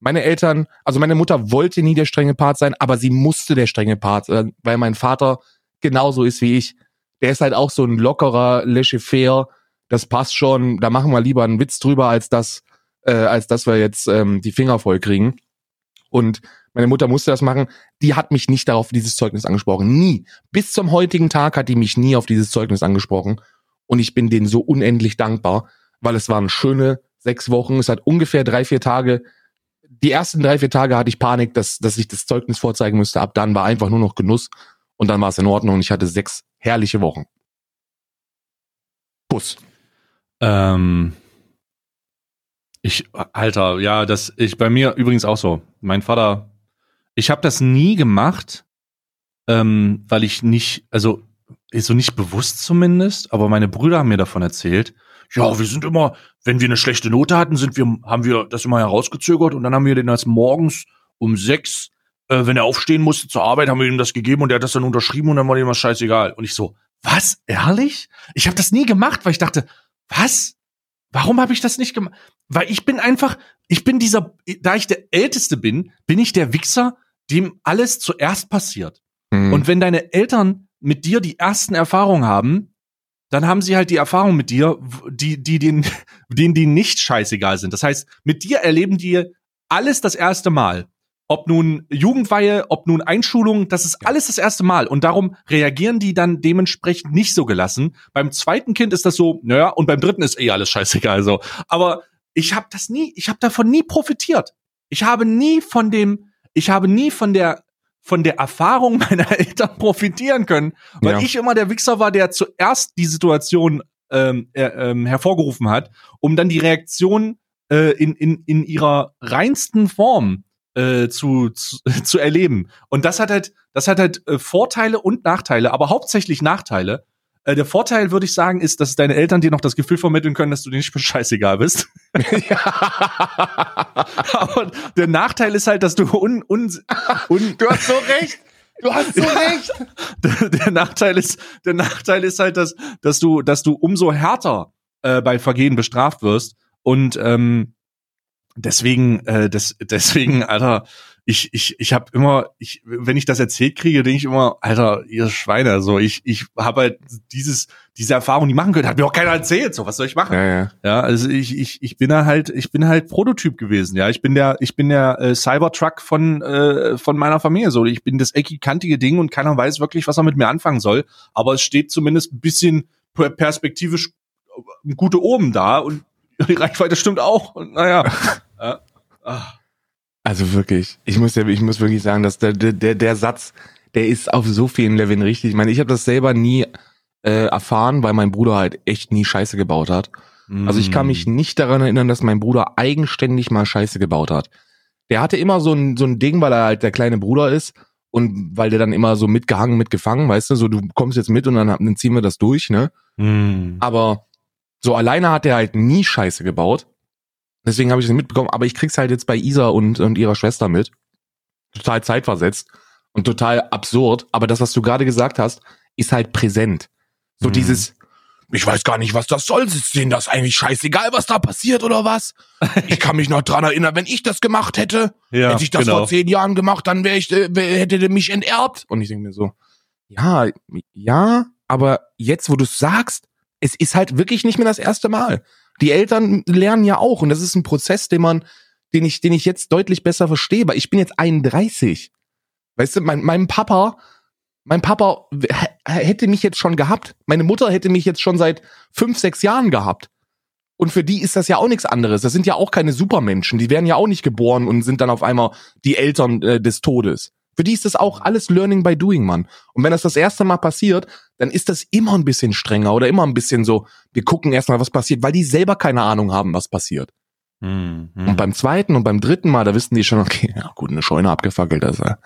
Meine Eltern, also meine Mutter wollte nie der strenge Part sein, aber sie musste der strenge Part sein, weil mein Vater genauso ist wie ich. Der ist halt auch so ein lockerer, laissez-faire, das passt schon, da machen wir lieber einen Witz drüber, als das, äh, als dass wir jetzt ähm, die Finger voll kriegen. Und meine Mutter musste das machen. Die hat mich nicht darauf dieses Zeugnis angesprochen. Nie. Bis zum heutigen Tag hat die mich nie auf dieses Zeugnis angesprochen. Und ich bin denen so unendlich dankbar, weil es waren schöne sechs Wochen. Es hat ungefähr drei, vier Tage. Die ersten drei, vier Tage hatte ich Panik, dass, dass ich das Zeugnis vorzeigen müsste. Ab dann war einfach nur noch Genuss. Und dann war es in Ordnung. Und ich hatte sechs herrliche Wochen. Bus. Ähm, ich, Alter, ja, das, ich, bei mir übrigens auch so. Mein Vater, ich habe das nie gemacht, ähm, weil ich nicht, also, so nicht bewusst zumindest, aber meine Brüder haben mir davon erzählt. Ja, wir sind immer, wenn wir eine schlechte Note hatten, sind wir, haben wir das immer herausgezögert und dann haben wir den als morgens um sechs, äh, wenn er aufstehen musste zur Arbeit, haben wir ihm das gegeben und er hat das dann unterschrieben und dann war ihm was scheißegal. Und ich so, was? Ehrlich? Ich habe das nie gemacht, weil ich dachte, was? Warum habe ich das nicht gemacht? Weil ich bin einfach, ich bin dieser, da ich der Älteste bin, bin ich der Wichser, dem alles zuerst passiert. Hm. Und wenn deine Eltern mit dir die ersten Erfahrungen haben, dann haben sie halt die Erfahrung mit dir, die, die, denen, denen die nicht scheißegal sind. Das heißt, mit dir erleben die alles das erste Mal. Ob nun Jugendweihe, ob nun Einschulung, das ist alles das erste Mal. Und darum reagieren die dann dementsprechend nicht so gelassen. Beim zweiten Kind ist das so, naja, und beim dritten ist eh alles scheißegal so. Aber ich habe das nie, ich habe davon nie profitiert. Ich habe nie von dem, ich habe nie von der von der Erfahrung meiner Eltern profitieren können, weil Ja. ich immer der Wichser war, der zuerst die Situation ähm, äh, ähm, hervorgerufen hat, um dann die Reaktion äh, in, in, in ihrer reinsten Form äh, zu, zu, zu erleben. Und das hat halt, das hat halt äh, Vorteile und Nachteile, aber hauptsächlich Nachteile. Äh, der Vorteil, würde ich sagen, ist, dass deine Eltern dir noch das Gefühl vermitteln können, dass du dir nicht scheißegal bist. aber der Nachteil ist halt, dass du un, un, un, Du hast so recht. Du hast so recht. der, der Nachteil ist, der Nachteil ist halt, dass, dass du, dass du umso härter äh, bei Vergehen bestraft wirst. Und ähm, deswegen, äh, das, deswegen, Alter, ich, ich, ich habe immer, ich, wenn ich das erzählt kriege, denke ich immer, Alter, ihr Schweine, so ich, ich habe halt dieses, diese Erfahrung, die machen können, hat mir auch keiner erzählt, so was soll ich machen? Ja, ja. Ja, also ich, ich, ich bin da halt, ich bin halt Prototyp gewesen, ja. Ich bin der, ich bin der äh, Cybertruck von, äh, von meiner Familie. So, ich bin das eckig-kantige Ding und keiner weiß wirklich, was er mit mir anfangen soll. Aber es steht zumindest ein bisschen per- perspektivisch äh, gute oben da und die Reichweite stimmt auch. Und naja. ja. Ah. Also wirklich, ich muss ja, ich muss wirklich sagen, dass der, der, der, Satz, der ist auf so vielen Leveln richtig. Ich meine, ich habe das selber nie äh, erfahren, weil mein Bruder halt echt nie Scheiße gebaut hat. Also ich kann mich nicht daran erinnern, dass mein Bruder eigenständig mal Scheiße gebaut hat. Der hatte immer so ein, so ein Ding, weil er halt der kleine Bruder ist und weil der dann immer so mitgehangen, mitgefangen, weißt du, so du kommst jetzt mit und dann, dann ziehen wir das durch, ne? Mm. Aber so alleine hat er halt nie Scheiße gebaut. Deswegen habe ich es nicht mitbekommen, aber ich krieg's halt jetzt bei Isa und, und ihrer Schwester mit. Total zeitversetzt und total absurd. Aber das, was du gerade gesagt hast, ist halt präsent. So Mhm. dieses, ich weiß gar nicht, was das soll. Ist denen das eigentlich scheißegal, was da passiert oder was? Ich kann mich noch dran erinnern, wenn ich das gemacht hätte, Ja, hätte ich das genau. vor zehn Jahren gemacht, dann wäre ich, äh, hätte der mich enterbt. Und ich denke mir so, ja, ja, aber jetzt, wo du es sagst, es ist halt wirklich nicht mehr das erste Mal. Die Eltern lernen ja auch und das ist ein Prozess, den man, den ich, den ich jetzt deutlich besser verstehe, weil ich bin jetzt 31. Weißt du, mein, mein Papa, mein Papa hätte mich jetzt schon gehabt. Meine Mutter hätte mich jetzt schon seit fünf, sechs Jahren gehabt. Und für die ist das ja auch nichts anderes. Das sind ja auch keine Supermenschen. Die werden ja auch nicht geboren und sind dann auf einmal die Eltern äh, des Todes. Für die ist das auch alles Learning by Doing, Mann. Und wenn das das erste Mal passiert, dann ist das immer ein bisschen strenger oder immer ein bisschen so, wir gucken erstmal, was passiert, weil die selber keine Ahnung haben, was passiert. Hm, hm. Und beim zweiten und beim dritten Mal, da wissen die schon, okay, ja gut, eine Scheune abgefackelt, das äh,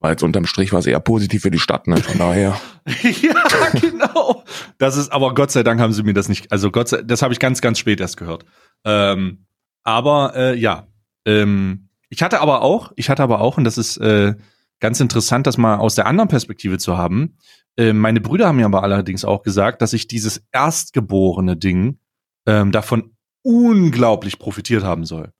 war jetzt unterm Strich was eher positiv für die Stadt, ne? Von daher. ja, genau. Das ist, aber Gott sei Dank haben sie mir das nicht, also Gott sei, das habe ich ganz, ganz spät erst gehört. Ähm, aber äh, ja, ähm, ich hatte aber auch, ich hatte aber auch, und das ist äh, ganz interessant, das mal aus der anderen Perspektive zu haben. Äh, meine Brüder haben mir aber allerdings auch gesagt, dass ich dieses erstgeborene Ding ähm, davon unglaublich profitiert haben soll.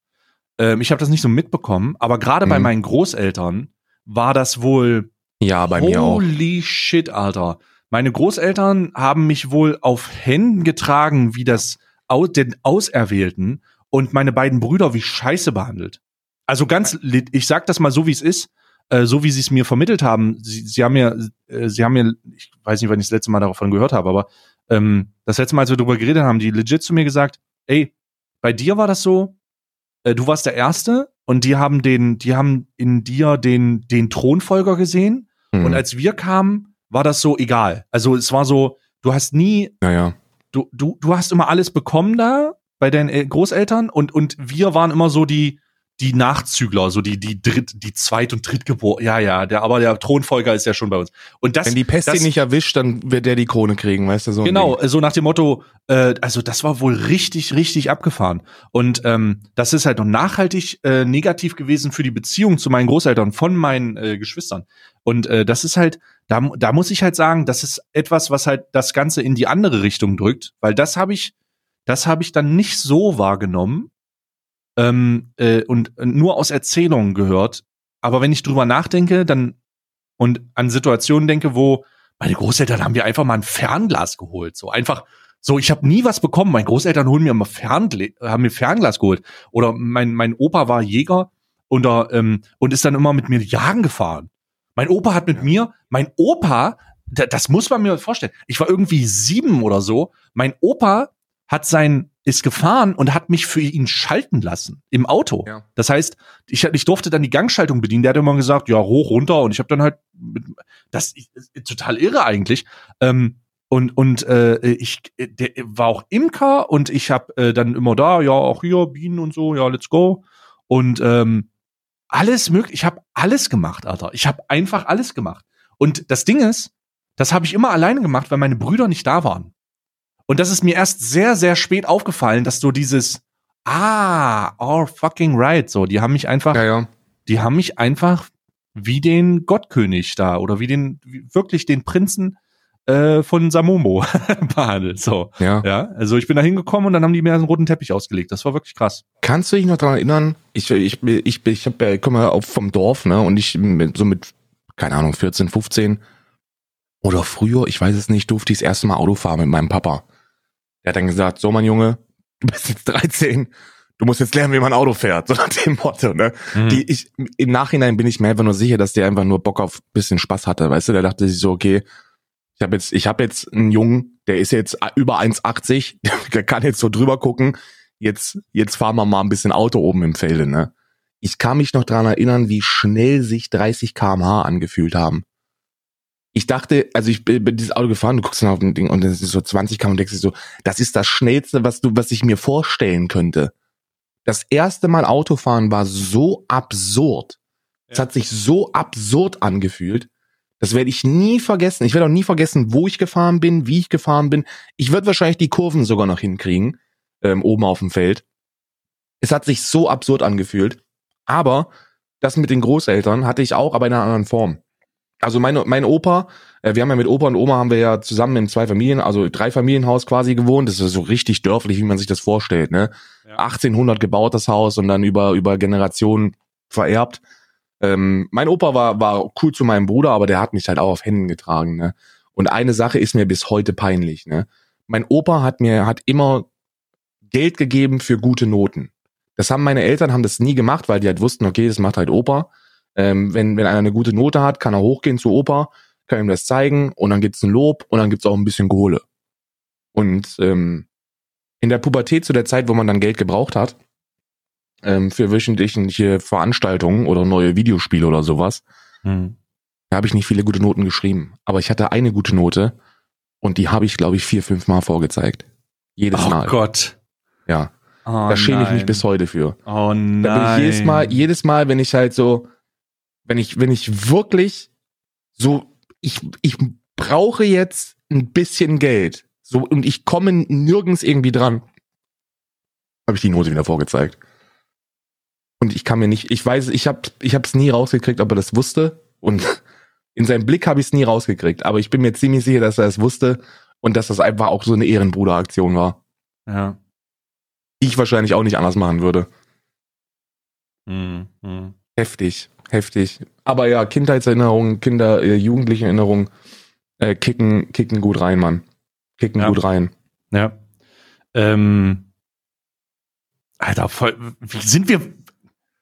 Ähm, ich habe das nicht so mitbekommen, aber gerade bei Mhm. meinen Großeltern war das wohl Ja, bei mir auch. Holy shit, Alter. Meine Großeltern haben mich wohl auf Händen getragen, wie das den Auserwählten und meine beiden Brüder wie Scheiße behandelt. Also ganz, ich sag das mal so, wie es ist, äh, so wie sie es mir vermittelt haben. Sie, sie haben mir, äh, sie haben mir, ich weiß nicht, wann ich das letzte Mal davon gehört habe, aber ähm, das letzte Mal, als wir darüber geredet haben, die legit zu mir gesagt, ey, bei dir war das so, äh, du warst der Erste und die haben den, die haben in dir den, den Thronfolger gesehen Hm. und als wir kamen, war das so egal. Also es war so, du hast nie, naja. du, du, du hast immer alles bekommen da bei deinen El- Großeltern und, und wir waren immer so die, die Nachzügler, so die, die Dritt, die Zweit- und Drittgeburt. Ja, ja, der, aber der Thronfolger ist ja schon bei uns. Und das, Wenn die Pest das, ihn nicht erwischt, dann wird der die Krone kriegen, weißt du so. Genau, Ding. so nach dem Motto, äh, also das war wohl richtig, richtig abgefahren. Und ähm, das ist halt noch nachhaltig äh, negativ gewesen für die Beziehung zu meinen Großeltern von meinen äh, Geschwistern. Und äh, das ist halt, da, da muss ich halt sagen, das ist etwas, was halt das Ganze in die andere Richtung drückt, weil das habe ich, das habe ich dann nicht so wahrgenommen ähm, äh, und nur aus Erzählungen gehört. Aber wenn ich drüber nachdenke, dann und an Situationen denke, wo meine Großeltern haben mir einfach mal ein Fernglas geholt, so einfach so, ich habe nie was bekommen. Meine Großeltern holen mir mal Ferngla haben mir Fernglas geholt. Oder mein, mein Opa war Jäger und, er, ähm, und ist dann immer mit mir jagen gefahren. Mein Opa hat mit mir, mein Opa, da, das muss man mir vorstellen. Ich war irgendwie sieben oder so. Mein Opa hat sein, ist gefahren und hat mich für ihn schalten lassen im Auto. Ja. Das heißt, ich, ich durfte dann die Gangschaltung bedienen. Der hat immer gesagt, ja, hoch, runter. Und ich habe dann halt, mit, das ist total irre eigentlich. Ähm, und und äh, ich der war auch Imker und ich habe äh, dann immer da, ja, auch hier Bienen und so, ja, let's go. Und ähm, alles möglich, ich habe alles gemacht, Alter. Ich habe einfach alles gemacht. Und das Ding ist, das habe ich immer alleine gemacht, weil meine Brüder nicht da waren. Und das ist mir erst sehr, sehr spät aufgefallen, dass so dieses, ah, all fucking right, so, die haben mich einfach, Ja, ja. die haben mich einfach wie den Gottkönig da oder wie den, wie, wirklich den Prinzen äh, von Samomo behandelt, so. Ja. Ja, also ich bin da hingekommen und dann haben die mir einen roten Teppich ausgelegt. Das war wirklich krass. Kannst du dich noch daran erinnern? Ich, ich, ich, ich, hab, ich komme ja auch vom Dorf, ne? Und ich so mit, keine Ahnung, 14, 15 oder früher, ich weiß es nicht, durfte ich das erste Mal Auto fahren mit meinem Papa. Der hat dann gesagt, so mein Junge, du bist jetzt 13, du musst jetzt lernen, wie man Auto fährt. So nach dem Motto, ne? Mhm. Die, ich, Im Nachhinein bin ich mir einfach nur sicher, dass der einfach nur Bock auf bisschen Spaß hatte. Weißt du, der dachte sich so, okay, ich habe jetzt, ich habe jetzt einen Jungen, der ist jetzt über 1,80, der kann jetzt so drüber gucken. Jetzt, jetzt fahren wir mal ein bisschen Auto oben im Felde, ne? Ich kann mich noch dran erinnern, wie schnell sich 30 kmh angefühlt haben. Ich dachte, also ich bin dieses Auto gefahren, du guckst dann auf dem Ding und das ist so 20 km und denkst dir so, das ist das schnellste, was du, was ich mir vorstellen könnte. Das erste Mal Autofahren war so absurd. Es Ja. hat sich so absurd angefühlt. Das werde ich nie vergessen. Ich werde auch nie vergessen, wo ich gefahren bin, wie ich gefahren bin. Ich würde wahrscheinlich die Kurven sogar noch hinkriegen, ähm, oben auf dem Feld. Es hat sich so absurd angefühlt. Aber das mit den Großeltern hatte ich auch, aber in einer anderen Form. Also meine, mein Opa, äh, wir haben ja mit Opa und Oma haben wir ja zusammen in zwei Familien, also drei Familienhaus quasi gewohnt. Das ist so richtig dörflich, wie man sich das vorstellt, ne? Ja. 1800 gebaut das Haus und dann über über Generationen vererbt. Ähm, mein Opa war war cool zu meinem Bruder, aber der hat mich halt auch auf Händen getragen, ne? Und eine Sache ist mir bis heute peinlich, ne? Mein Opa hat mir hat immer Geld gegeben für gute Noten. Das haben meine Eltern haben das nie gemacht, weil die halt wussten, okay, das macht halt Opa. Ähm, wenn, wenn einer eine gute Note hat, kann er hochgehen zu Opa, kann ihm das zeigen und dann gibt's ein Lob und dann gibt's auch ein bisschen Kohle. Und ähm, in der Pubertät zu der Zeit, wo man dann Geld gebraucht hat, ähm, für wöchentliche Veranstaltungen oder neue Videospiele oder sowas, Hm. da habe ich nicht viele gute Noten geschrieben. Aber ich hatte eine gute Note und die habe ich, glaube ich, vier, fünf Mal vorgezeigt. Jedes Oh Mal. Gott. Ja. Oh da schäme ich mich bis heute für. Oh nein. Da bin ich jedes Mal, jedes Mal, wenn ich halt so, wenn ich, wenn ich wirklich so, ich, ich brauche jetzt ein bisschen Geld. So, und ich komme nirgends irgendwie dran. Habe ich die Note wieder vorgezeigt. Und ich kann mir nicht, ich weiß, ich habe ich hab's nie rausgekriegt, ob er das wusste. Und in seinem Blick habe ich es nie rausgekriegt. Aber ich bin mir ziemlich sicher, dass er es wusste und dass das einfach auch so eine Ehrenbruderaktion war. ja. Ich wahrscheinlich auch nicht anders machen würde. Hm, hm. Heftig, heftig. Aber ja, Kindheitserinnerungen, Kinder, äh, jugendliche Erinnerungen äh, kicken, kicken gut rein, Mann. Kicken Ja. gut rein. Ja. Ähm, Alter, voll, wie sind wir,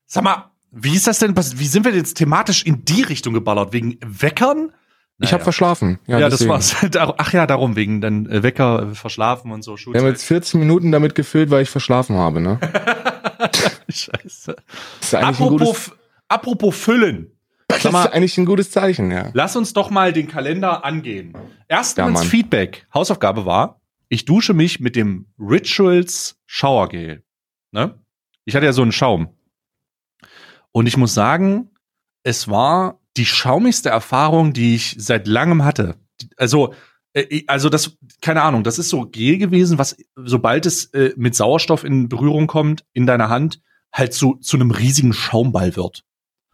sag mal, wie ist das denn, pass- wie sind wir jetzt thematisch in die Richtung geballert? Wegen Weckern? Ich habe verschlafen. Ja, Ja, das war's. Ach ja, darum, wegen dann äh, Wecker, äh, verschlafen und so. Wir haben Schulzeit. jetzt 14 Minuten damit gefüllt, weil ich verschlafen habe, ne? Scheiße. Ist eigentlich Apropos, apropos füllen. das mal, ist eigentlich ein gutes Zeichen, ja. Lass uns doch mal den Kalender angehen. Erstens Ja. Feedback. Hausaufgabe war, ich dusche mich mit dem Rituals Showergel. Ne? Ich hatte ja so einen Schaum. Und ich muss sagen, es war die schaumigste Erfahrung, die ich seit langem hatte. Also, äh, also das, keine Ahnung, das ist so Gel gewesen, was, sobald es äh, mit Sauerstoff in Berührung kommt, in deiner Hand, halt zu, zu einem riesigen Schaumball wird.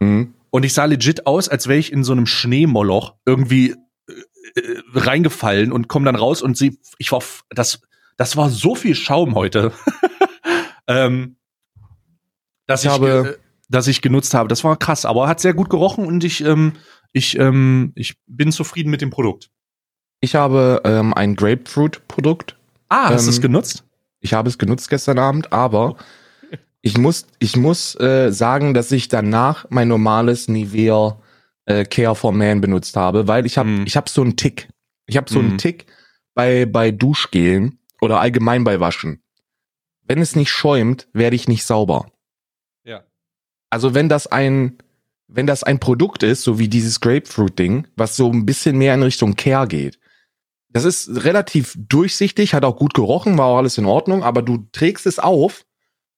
Mhm. Und ich sah legit aus, als wäre ich in so einem Schneemoloch irgendwie äh, äh, reingefallen und komme dann raus und sie, ich war, das, das war so viel Schaum heute, ähm, dass Ich ich, habe- dass ich genutzt habe. Das war krass, aber hat sehr gut gerochen und ich, ähm, ich, ähm, ich bin zufrieden mit dem Produkt. Ich habe ähm, ein Grapefruit-Produkt. Ah, hast du es Ähm, genutzt? Ich habe es genutzt gestern Abend, aber ich muss, ich muss äh, sagen, dass ich danach mein normales Nivea äh, Care for Man benutzt habe, weil ich habe, Mhm. ich habe so einen Tick. Ich habe so Mhm. einen Tick bei bei Duschgelen oder allgemein bei Waschen. Wenn es nicht schäumt, werde ich nicht sauber. Ja. Also wenn das ein wenn das ein Produkt ist, so wie dieses Grapefruit-Ding, was so ein bisschen mehr in Richtung Care geht, das ist relativ durchsichtig, hat auch gut gerochen, war auch alles in Ordnung, aber du trägst es auf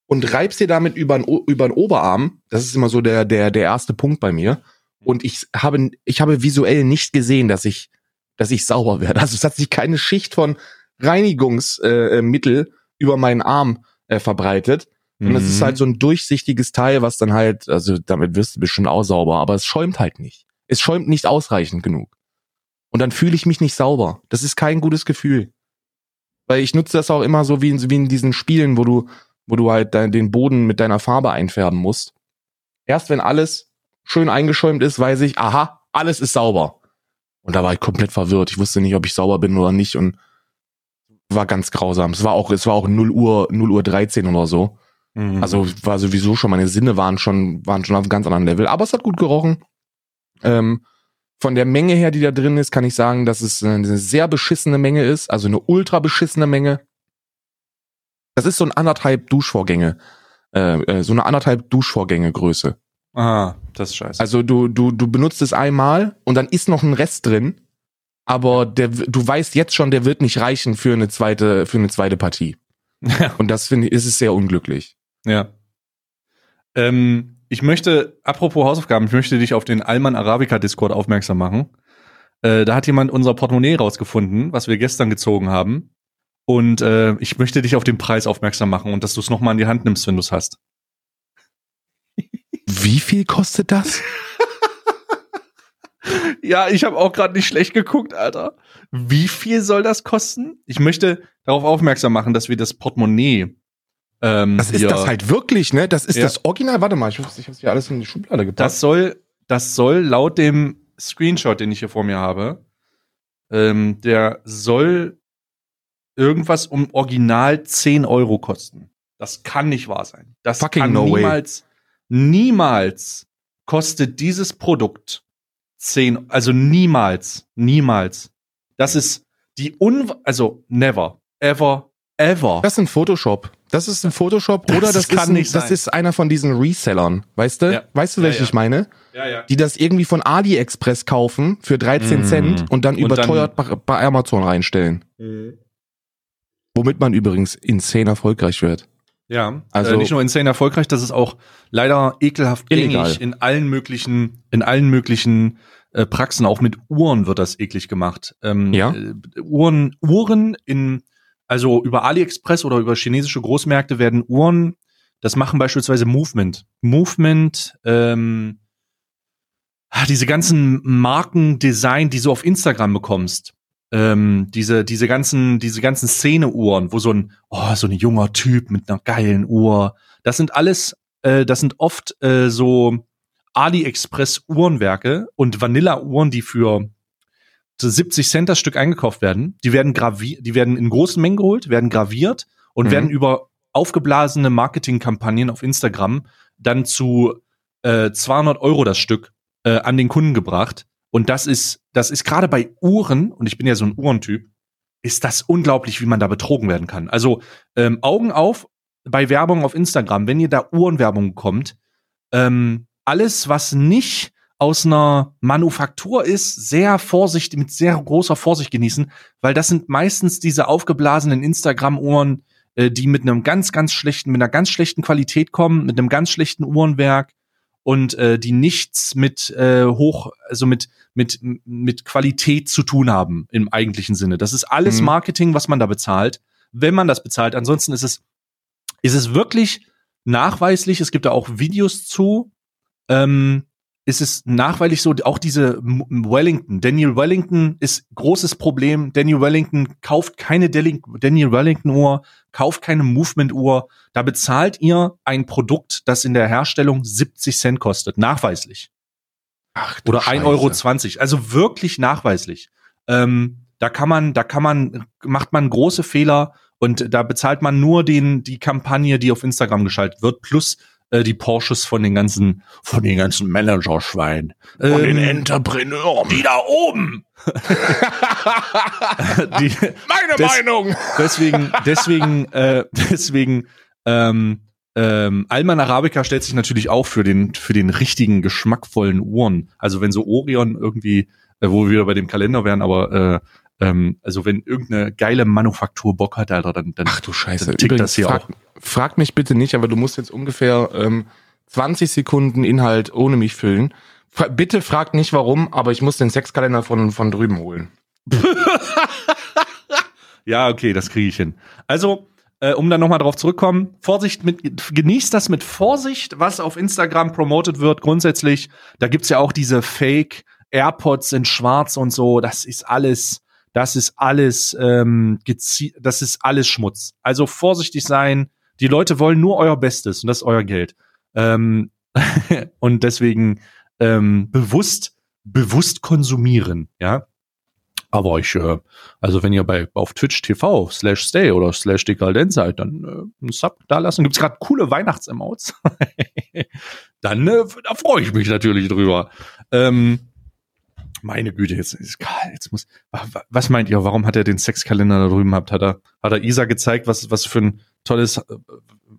und reibst dir damit über den, über den Oberarm. Das ist immer so der, der, der erste Punkt bei mir. Und ich habe, ich habe visuell nicht gesehen, dass ich, dass ich sauber werde. Also es hat sich keine Schicht von Reinigungsmittel äh, über meinen Arm äh, verbreitet. Und es ist Mhm. halt so ein durchsichtiges Teil, was dann halt, also damit wirst du bestimmt auch sauber, aber es schäumt halt nicht. Es schäumt nicht ausreichend genug. Und dann fühle ich mich nicht sauber. Das ist kein gutes Gefühl. Weil ich nutze das auch immer so wie in, wie in diesen Spielen, wo du, wo du halt den Boden mit deiner Farbe einfärben musst. Erst wenn alles schön eingeschäumt ist, weiß ich, aha, alles ist sauber. Und da war ich komplett verwirrt. Ich wusste nicht, ob ich sauber bin oder nicht und war ganz grausam. Es war auch, es war auch 0 Uhr, 0 Uhr 13 oder so. Mhm. Also war sowieso schon, meine Sinne waren schon, waren schon auf einem ganz anderen Level. Aber es hat gut gerochen. Ähm, von der Menge her, die da drin ist, kann ich sagen, dass es eine sehr beschissene Menge ist. Also eine ultra beschissene Menge. Das ist so ein anderthalb Duschvorgänge. Äh, äh, so eine anderthalb Duschvorgänge Größe. ah, das ist scheiße. Also du, du, du benutzt es einmal und dann ist noch ein Rest drin. Aber der, du weißt jetzt schon, der wird nicht reichen für eine zweite, für eine zweite Partie. Ja. Und das finde ich, ist es sehr unglücklich. Ja. Ähm, ich möchte, apropos Hausaufgaben, ich möchte dich auf den Alman Arabica Discord aufmerksam machen. Äh, da hat jemand unser Portemonnaie rausgefunden, was wir gestern gezogen haben. Und äh, ich möchte dich auf den Preis aufmerksam machen und dass du es nochmal in die Hand nimmst, wenn du es hast. Wie viel kostet das? Ja, ich habe auch gerade nicht schlecht geguckt, Alter. Wie viel soll das kosten? Ich möchte darauf aufmerksam machen, dass wir das Portemonnaie. Ähm, Das ist hier- das halt wirklich, ne? Das ist Ja. das Original. Warte mal, ich, ich hab's hier alles in die Schublade gepackt. Das soll, das soll laut dem Screenshot, den ich hier vor mir habe, ähm, der soll irgendwas um original 10 Euro kosten. Das kann nicht wahr sein. Das Fucking kann no way. niemals, niemals kostet dieses Produkt 10, also niemals, niemals. Das ist die un, also never, ever, ever. Das ist ein Photoshop. Das ist ein Photoshop Das oder das, kann ist, ein, nicht das sein. ist einer von diesen Resellern. Weißt du? Ja. Weißt du, Ja, welche ja. ich meine? ja, ja. Die das irgendwie von AliExpress kaufen für 13 Mhm. Cent und dann Und überteuert bei, bei Amazon reinstellen. Womit man übrigens insane erfolgreich wird. Ja, Also- äh, nicht nur insane erfolgreich, das ist auch leider ekelhaft Illegal. gängig in allen möglichen, in allen möglichen äh, Praxen. Auch mit Uhren wird das eklig gemacht. Ähm, Ja? Äh, Uhren, Uhren in, also über AliExpress oder über chinesische Großmärkte werden Uhren, das machen beispielsweise Movement. Movement, ähm, diese ganzen Markendesign, die du auf Instagram bekommst. Ähm, diese, diese ganzen, diese ganzen Szene-Uhren, wo so ein, oh, so ein junger Typ mit einer geilen Uhr. Das sind alles, äh, das sind oft äh, so AliExpress-Uhrenwerke und Vanilla-Uhren, die für so 70 Cent das Stück eingekauft werden. Die werden graviert, die werden in großen Mengen geholt, werden graviert und Mhm. werden über aufgeblasene Marketingkampagnen auf Instagram dann zu äh, 200 Euro das Stück äh, an den Kunden gebracht. Und das ist, das ist gerade bei Uhren, und ich bin ja so ein Uhrentyp, ist das unglaublich, wie man da betrogen werden kann. Also ähm, Augen auf bei Werbung auf Instagram, wenn ihr da Uhrenwerbung bekommt, ähm, alles, was nicht aus einer Manufaktur ist, sehr vorsichtig, mit sehr großer Vorsicht genießen, weil das sind meistens diese aufgeblasenen Instagram-Uhren, äh, die mit einem ganz, ganz schlechten, mit einer ganz schlechten Qualität kommen, mit einem ganz schlechten Uhrenwerk und äh, die nichts mit äh, hoch, also mit mit mit Qualität zu tun haben im eigentlichen Sinne. Das ist alles Mhm. Marketing, was man da bezahlt, wenn man das bezahlt. Ansonsten ist es ist es wirklich nachweislich. Es gibt da auch Videos zu. Ähm, ist es nachweislich so, auch diese Wellington, Daniel Wellington ist großes Problem. Daniel Wellington kauft keine Daniel Wellington Uhr, kauft keine Movement Uhr. Da bezahlt ihr ein Produkt, das in der Herstellung 70 Cent kostet, nachweislich. Ach, Oder Scheiße. 1,20 Euro. Also wirklich nachweislich. Ähm, da kann man, da kann man, macht man große Fehler und da bezahlt man nur den, die Kampagne, die auf Instagram geschaltet wird, plus äh, die Porsches von den ganzen, von den ganzen Managerschweinen. Von den Ähm, Entrepreneuren. die da oben. die, Meine Des- Meinung. deswegen, deswegen, äh, deswegen, ähm, ähm, Alman Arabica stellt sich natürlich auch für den, für den richtigen, geschmackvollen Uhren. Also wenn so Orion irgendwie, äh, wo wir wieder bei dem Kalender wären, aber äh, ähm, also wenn irgendeine geile Manufaktur Bock hat, Alter, dann, dann Ach du Scheiße. Tickt das hier frag, frag mich bitte nicht, aber du musst jetzt ungefähr ähm, 20 Sekunden Inhalt ohne mich füllen. Fra bitte frag nicht warum, aber ich muss den Sexkalender von, von drüben holen. Ja, okay, das kriege ich hin. Also, äh, um dann nochmal drauf zurückkommen, Vorsicht mit, genießt das mit Vorsicht, was auf Instagram promotet wird, grundsätzlich. Da gibt's ja auch diese Fake AirPods in Schwarz und so. Das ist alles, das ist alles, ähm, das ist alles Schmutz. Also vorsichtig sein. Die Leute wollen nur euer Bestes und das ist euer Geld. Ähm, und deswegen ähm, bewusst, bewusst konsumieren, ja. Aber ich, äh, also wenn ihr bei auf Twitch TV slash stay oder slash dekadent seid, dann äh, einen Sub da lassen. Gibt's gerade coole Weihnachtsemotes. dann äh, da freue ich mich natürlich drüber. Ähm, meine Güte, jetzt ist jetzt muss. wa- wa- Was meint ihr? Warum hat er den Sexkalender da drüben habt? Hat er hat er Isa gezeigt, was was für ein tolles, äh,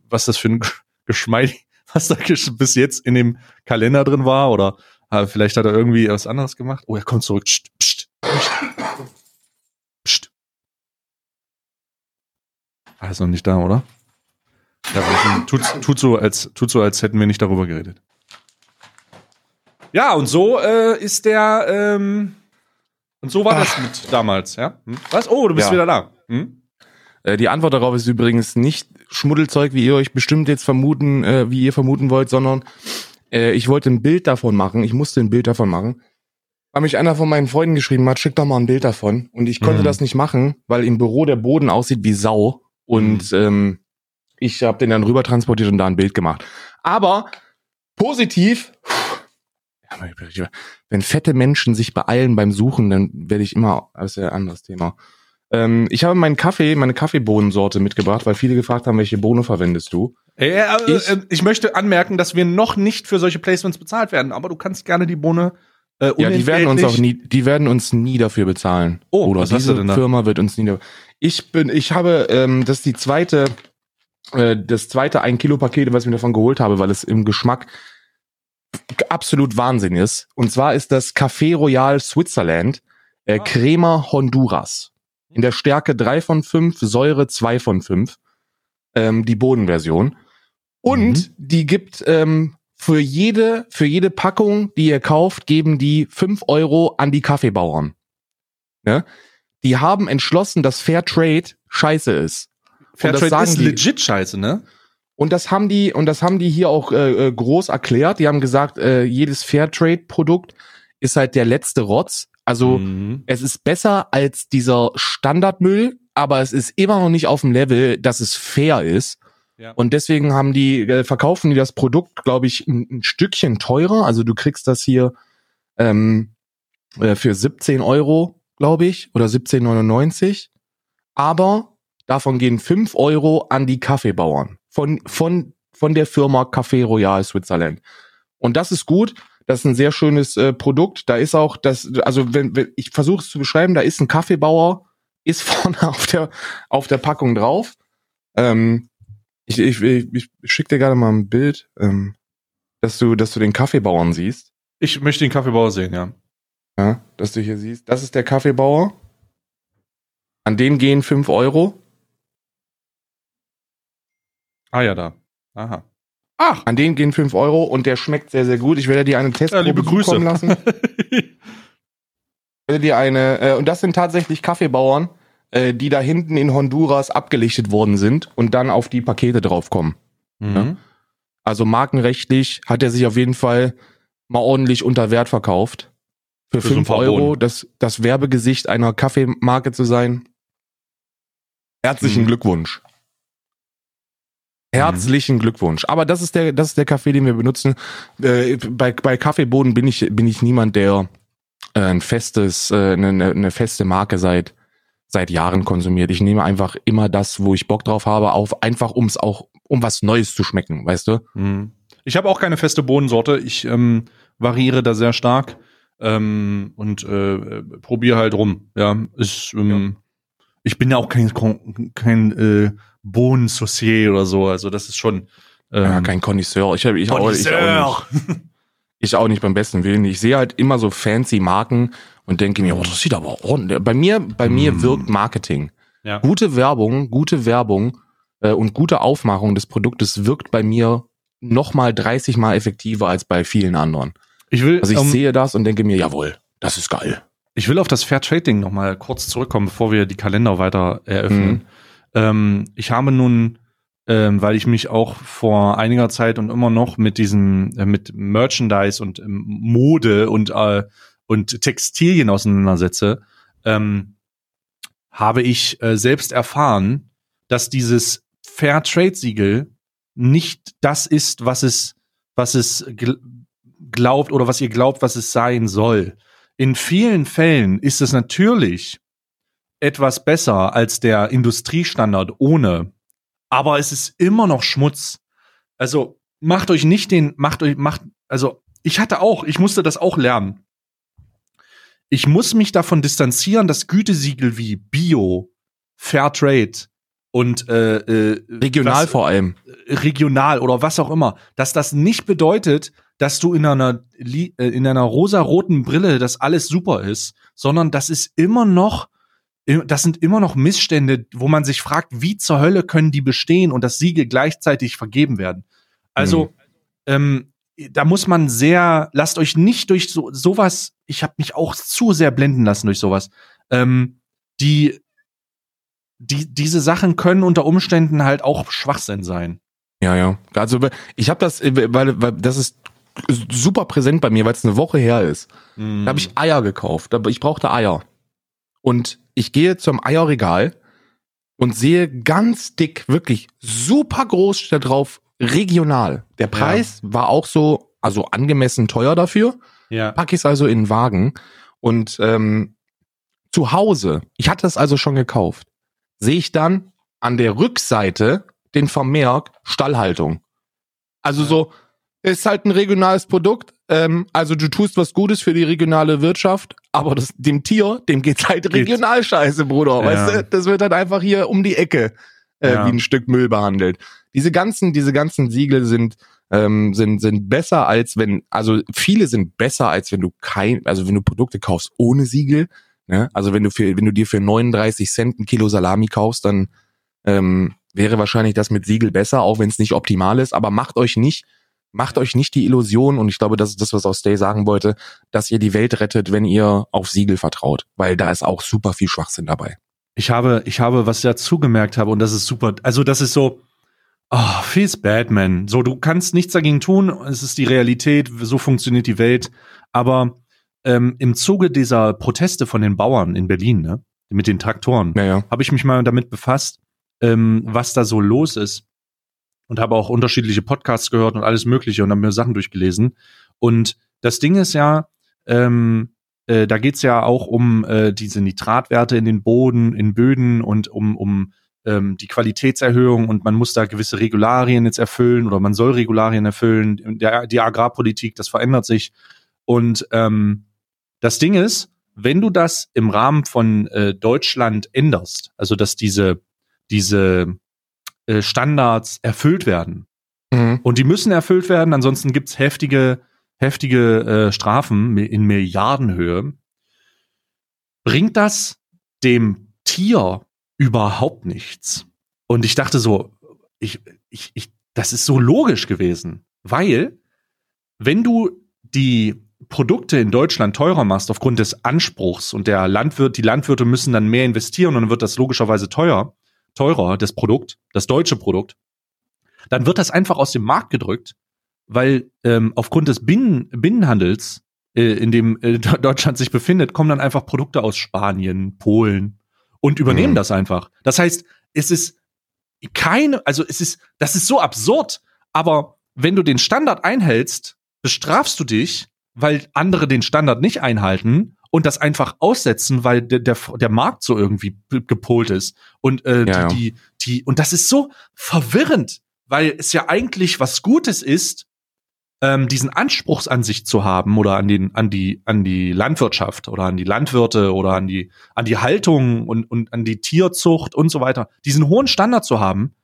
was das für ein Geschmeid, was da bis jetzt in dem Kalender drin war oder äh, vielleicht hat er irgendwie was anderes gemacht. Oh, er kommt zurück. Psst, psst. Psst. Er ist noch nicht da, oder? Ja, tut, tut, so, als, tut so, als hätten wir nicht darüber geredet. Ja, und so äh, ist der, ähm, und so war das mit damals, ja? Hm? Was? Oh, du bist Ja. wieder da. Hm? Äh, die Antwort darauf ist übrigens nicht Schmuddelzeug, wie ihr euch bestimmt jetzt vermuten, äh, wie ihr vermuten wollt, sondern äh, ich wollte ein Bild davon machen. Ich musste ein Bild davon machen. weil mich einer von meinen Freunden geschrieben hat, schick doch mal ein Bild davon. Und ich konnte Mhm. das nicht machen, weil im Büro der Boden aussieht wie Sau. Und ähm, ich habe den dann rüber transportiert und da ein Bild gemacht. Aber positiv, wenn fette Menschen sich beeilen beim Suchen, dann werde ich immer, das ist ja ein anderes Thema. Ähm, ich habe meinen Kaffee, meine Kaffeebohnensorte mitgebracht, weil viele gefragt haben, welche Bohne verwendest du? Äh, äh, Ich- äh, ich möchte anmerken, dass wir noch nicht für solche Placements bezahlt werden, aber du kannst gerne die Bohne äh, Ja, die werden uns auch nie, die werden uns nie dafür bezahlen. Oh, Oder was hast du diese denn da? Firma wird uns nie. da- Ich bin, ich habe, ähm, das ist die zweite, äh, das zweite ein Kilo Paket, was ich mir davon geholt habe, weil es im Geschmack absolut Wahnsinn ist. Und zwar ist das Café Royal Switzerland äh, Ah. Crema Honduras. In der Stärke 3 von 5, Säure 2 von 5. Ähm, die Bodenversion. Und die gibt ähm, für jede, für jede Packung, die ihr kauft, geben die 5 Euro an die Kaffeebauern. Ne? Die haben entschlossen, dass Fair Trade scheiße ist. Fairtrade ist die- legit scheiße, ne? Und das haben die, und das haben die hier auch äh, äh, groß erklärt. Die haben gesagt, äh, jedes Fairtrade-Produkt ist halt der letzte Rotz. Also Mhm. es ist besser als dieser Standardmüll, aber es ist immer noch nicht auf dem Level, dass es fair ist. Ja. Und deswegen haben die, äh, verkaufen die das Produkt, glaube ich, ein, ein Stückchen teurer. Also du kriegst das hier ähm, äh, für 17 Euro, glaube ich, oder 17,99. Aber davon gehen 5 Euro an die Kaffeebauern von, von, von der Firma Café Royal Switzerland. Und das ist gut. Das ist ein sehr schönes äh, Produkt. Da ist auch das, also wenn, wenn ich versuche es zu beschreiben, da ist ein Kaffeebauer, ist vorne auf der auf der Packung drauf. Ähm, ich ich, ich, ich schicke dir gerade mal ein Bild, ähm, dass du dass du den Kaffeebauern siehst, Ich möchte den Kaffeebauer sehen, ja. ja, dass du hier siehst. Das ist der Kaffeebauer. An den gehen 5 Euro. Ah ja, da. Aha. Ach, An den gehen 5 Euro und der schmeckt sehr, sehr gut. Ich werde dir eine ja, Testprobe Grüße. zukommen lassen. Ich werde dir eine, äh, und das sind tatsächlich Kaffeebauern, äh, die da hinten in Honduras abgelichtet worden sind und dann auf die Pakete draufkommen. mhm. Also markenrechtlich hat er sich auf jeden Fall mal ordentlich unter Wert verkauft. Für Für so ein 5 paar Euro das, das Werbegesicht einer Kaffeemarke zu sein. Herzlichen Mhm. Glückwunsch. Herzlichen Glückwunsch. Aber das ist der, das ist der Kaffee, den wir benutzen. Äh, bei, bei Kaffeebohnen bin ich, bin ich niemand, der äh, ein festes, äh, eine, eine eine feste Marke seit, seit Jahren konsumiert. Ich nehme einfach immer das, wo ich Bock drauf habe, auf, einfach um es auch, um was Neues zu schmecken, weißt du? Mhm. Ich habe auch keine feste Bohnensorte. Ich ähm, variiere da sehr stark ähm, und äh, probiere halt rum. Ja, ist, ähm, ich bin ja auch kein kein äh, Bohnensossier oder so. Also das ist schon ähm, Ja, kein Connoisseur. Ich, ich, auch, ich, auch nicht, ich auch nicht beim besten Willen. Ich sehe halt immer so fancy Marken und denke mir, oh, das sieht aber ordentlich. Bei mir, bei mir Mm. wirkt Marketing. Ja. Gute Werbung, gute Werbung äh, und gute Aufmachung des Produktes wirkt bei mir noch mal 30 mal effektiver als bei vielen anderen. Ich will, Also ich ähm, sehe das und denke mir, jawohl, das ist geil. ich will auf das Fair Trading noch mal kurz zurückkommen, bevor wir die Kalender weiter eröffnen. Mhm. Ähm, ich habe nun, ähm, weil ich mich auch vor einiger Zeit und immer noch mit diesem, äh, mit Merchandise und ähm, Mode und äh, und Textilien auseinandersetze, ähm, habe ich äh, selbst erfahren, dass dieses Fair Trade Siegel nicht das ist, was es, was es gl glaubt oder was ihr glaubt, was es sein soll. In vielen Fällen ist es natürlich etwas besser als der Industriestandard ohne, aber es ist immer noch Schmutz. Also macht euch nicht den, macht euch, macht, also ich hatte auch, ich musste das auch lernen. Ich muss mich davon distanzieren, dass Gütesiegel wie Bio, Fairtrade und äh, äh, Regional was- vor allem. regional oder was auch immer, dass das nicht bedeutet, dass du in einer äh, in einer rosaroten Brille das alles super ist, sondern das ist immer noch das sind immer noch Missstände, wo man sich fragt, wie zur Hölle können die bestehen und das Siegel gleichzeitig vergeben werden. Also ähm, da muss man sehr, lasst euch nicht durch so sowas. Ich habe mich auch zu sehr blenden lassen durch sowas. Ähm, die die diese Sachen können unter Umständen halt auch Schwachsinn sein. Ja, ja. Also ich habe das, äh, weil, weil das ist super präsent bei mir, weil es eine Woche her ist. Mhm. Da habe ich Eier gekauft. Aber ich brauchte Eier. Und ich gehe zum Eierregal und sehe ganz dick, wirklich super groß steht da drauf, regional. Der Preis war auch so, also angemessen teuer dafür. ja. Pack ich es also in den Wagen und ähm, zu Hause, ich hatte es also schon gekauft, sehe ich dann an der Rückseite den Vermerk Stallhaltung. Also Ja. so, ist halt ein regionales Produkt. Ähm, also du tust was Gutes für die regionale Wirtschaft, aber das, dem Tier, dem geht's halt regional scheiße, Bruder. Ja. Weißt du, das wird halt einfach hier um die Ecke äh, Ja. wie ein Stück Müll behandelt. Diese ganzen, diese ganzen Siegel sind ähm, sind sind besser als wenn, also viele sind besser als wenn du kein, also wenn du Produkte kaufst ohne Siegel. Ne? Also wenn du für, wenn du dir für 39 Cent ein Kilo Salami kaufst, dann ähm, wäre wahrscheinlich das mit Siegel besser, auch wenn es nicht optimal ist. Aber macht euch nicht, macht euch nicht die Illusion, und ich glaube, das ist das, was auch Stay sagen wollte, dass ihr die Welt rettet, wenn ihr auf Siegel vertraut, weil da ist auch super viel Schwachsinn dabei. Ich habe, ich habe, was ich dazu gemerkt habe, und das ist super, also das ist so, oh, feels bad, man. So, du kannst nichts dagegen tun, es ist die Realität, so funktioniert die Welt. Aber ähm, im Zuge dieser Proteste von den Bauern in Berlin, ne, mit den Traktoren, Naja. habe ich mich mal damit befasst, ähm, was da so los ist. Und habe auch unterschiedliche Podcasts gehört und alles Mögliche und habe mir Sachen durchgelesen. Und das Ding ist ja, ähm, äh, da geht's ja auch um äh, diese Nitratwerte in den Boden, in Böden und um, um ähm, die Qualitätserhöhung und man muss da gewisse Regularien jetzt erfüllen oder man soll Regularien erfüllen. Der, die Agrarpolitik, das verändert sich. Und ähm, das Ding ist, wenn du das im Rahmen von äh, Deutschland änderst, also dass diese, diese äh, Standards erfüllt werden, Mhm. und die müssen erfüllt werden, ansonsten gibt's heftige, heftige äh, Strafen in Milliardenhöhe. Bringt das dem Tier überhaupt nichts? Und ich dachte so, ich, ich, ich, das ist so logisch gewesen, weil wenn du die Produkte in Deutschland teurer machst aufgrund des Anspruchs und der Landwirt, die Landwirte müssen dann mehr investieren und dann wird das logischerweise teuer, teurer, das Produkt, das deutsche Produkt, dann wird das einfach aus dem Markt gedrückt, weil ähm, aufgrund des Binnen, Binnenhandels, äh, in dem äh, Deutschland sich befindet, kommen dann einfach Produkte aus Spanien, Polen und übernehmen Mhm. das einfach. Das heißt, es ist keine, also es ist, das ist so absurd, aber wenn du den Standard einhältst, bestrafst du dich, weil andere den Standard nicht einhalten und das einfach aussetzen, weil der, der, der Markt so irgendwie gepolt ist. Und äh, ja. die, die, die, und das ist so verwirrend, weil es ja eigentlich was Gutes ist, ähm, diesen Anspruchs an sich zu haben oder an den, an die, an die Landwirtschaft oder an die Landwirte oder an die, an die Haltung und, und an die Tierzucht und so weiter, diesen hohen Standard zu haben.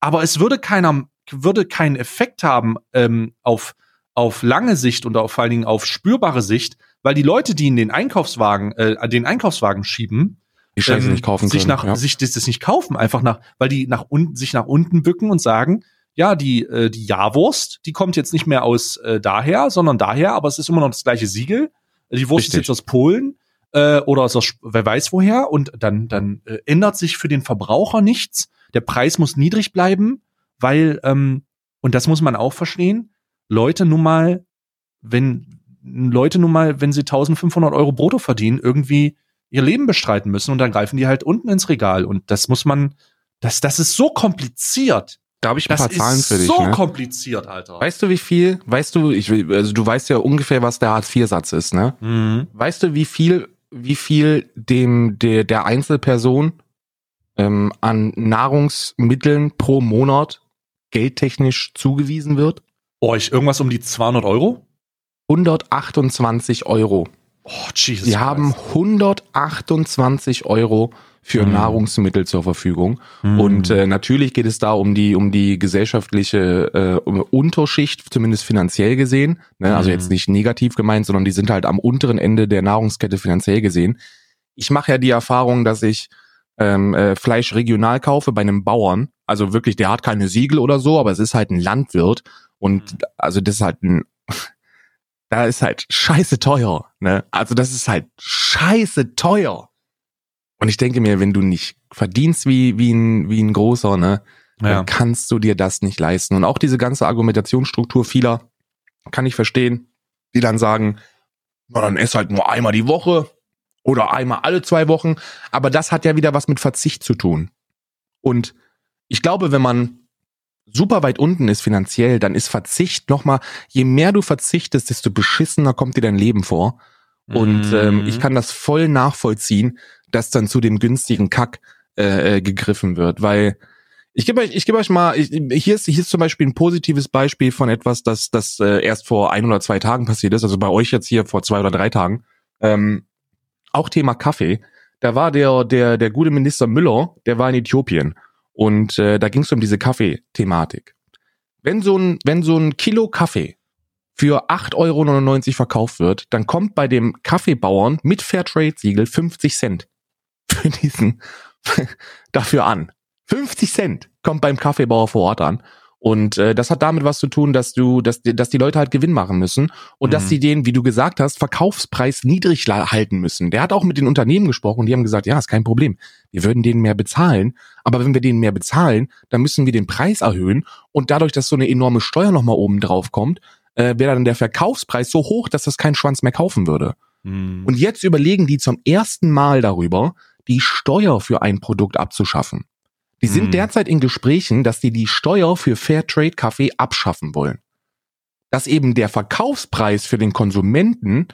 Aber es würde keiner, würde keinen Effekt haben ähm, auf, auf lange Sicht und auf vor allen Dingen auf spürbare Sicht, weil die Leute, die in den Einkaufswagen, äh, den Einkaufswagen schieben, Die Scheiße ähm, nicht kaufen sich können. nach ja. sich das, das nicht kaufen einfach nach weil die nach unten sich nach unten bücken und sagen ja die äh, die Jahrwurst die kommt jetzt nicht mehr aus äh, daher sondern daher aber es ist immer noch das gleiche Siegel die Wurst ist Richtig. jetzt aus Polen äh, oder aus Sp- wer weiß woher und dann dann äh, ändert sich für den Verbraucher nichts der Preis muss niedrig bleiben weil ähm, und das muss man auch verstehen Leute nun mal wenn Leute nun mal wenn sie 1500 Euro brutto verdienen irgendwie ihr Leben bestreiten müssen und dann greifen die halt unten ins Regal und das muss man, das, das ist so kompliziert. Da habe ich ein Das paar Zahlen ist für dich. so ne? kompliziert, Alter. Weißt du, wie viel, weißt du, ich also du weißt ja ungefähr, was der Hartz-IV-Satz ist, ne? Mhm. Weißt du, wie viel, wie viel dem, der, der Einzelperson ähm, an Nahrungsmitteln pro Monat geldtechnisch zugewiesen wird? Oh, ich irgendwas um die 200 Euro? 128 Euro. Oh, Jesus. Sie haben 128 Euro für Mhm. Nahrungsmittel zur Verfügung. Mhm. Und äh, natürlich geht es da um die um die gesellschaftliche äh, Unterschicht, zumindest finanziell gesehen. Ne? Also Mhm. jetzt nicht negativ gemeint, sondern die sind halt am unteren Ende der Nahrungskette finanziell gesehen. Ich mache ja die Erfahrung, dass ich ähm, äh, Fleisch regional kaufe bei einem Bauern. Also wirklich, der hat keine Siegel oder so, aber es ist halt ein Landwirt. Und Mhm. also das ist halt ein da ist halt scheiße teuer. Ne? Also das ist halt scheiße teuer. Und ich denke mir, wenn du nicht verdienst wie, wie, ein, wie ein großer, ne, ja. dann kannst du dir das nicht leisten. Und auch diese ganze Argumentationsstruktur vieler, kann ich verstehen, die dann sagen, na dann ess halt nur einmal die Woche oder einmal alle zwei Wochen. Aber das hat ja wieder was mit Verzicht zu tun. Und ich glaube, wenn man super weit unten ist finanziell, dann ist Verzicht nochmal, je mehr du verzichtest, desto beschissener kommt dir dein Leben vor. Und Mhm. ähm, ich kann das voll nachvollziehen, dass dann zu dem günstigen Kack äh, äh, gegriffen wird, weil ich gebe euch, ich gebe euch mal, ich, hier ist hier ist zum Beispiel ein positives Beispiel von etwas, das das äh, erst vor ein oder zwei Tagen passiert ist, also bei euch jetzt hier vor zwei oder drei Tagen. Ähm, auch Thema Kaffee. Da war der der der gute Minister Müller, der war in Äthiopien und äh, da ging es um diese Kaffee-Thematik. Wenn so ein wenn so ein Kilo Kaffee für 8,99 Euro verkauft wird, dann kommt bei dem Kaffeebauern mit Fairtrade-Siegel 50 Cent für diesen dafür an. 50 Cent kommt beim Kaffeebauer vor Ort an. Und äh, das hat damit was zu tun, dass du, dass, die- dass die Leute halt Gewinn machen müssen und dass Mhm. sie den, wie du gesagt hast, Verkaufspreis niedrig halten müssen. Der hat auch mit den Unternehmen gesprochen und die haben gesagt, ja, ist kein Problem. Wir würden denen mehr bezahlen, aber wenn wir denen mehr bezahlen, dann müssen wir den Preis erhöhen und dadurch, dass so eine enorme Steuer nochmal oben drauf kommt, äh, wäre dann der Verkaufspreis so hoch, dass das kein Schwanz mehr kaufen würde. Mhm. Und jetzt überlegen die zum ersten Mal darüber, die Steuer für ein Produkt abzuschaffen. Die sind Hm. derzeit in Gesprächen, dass die die Steuer für Fairtrade Kaffee abschaffen wollen. Dass eben der Verkaufspreis für den Konsumenten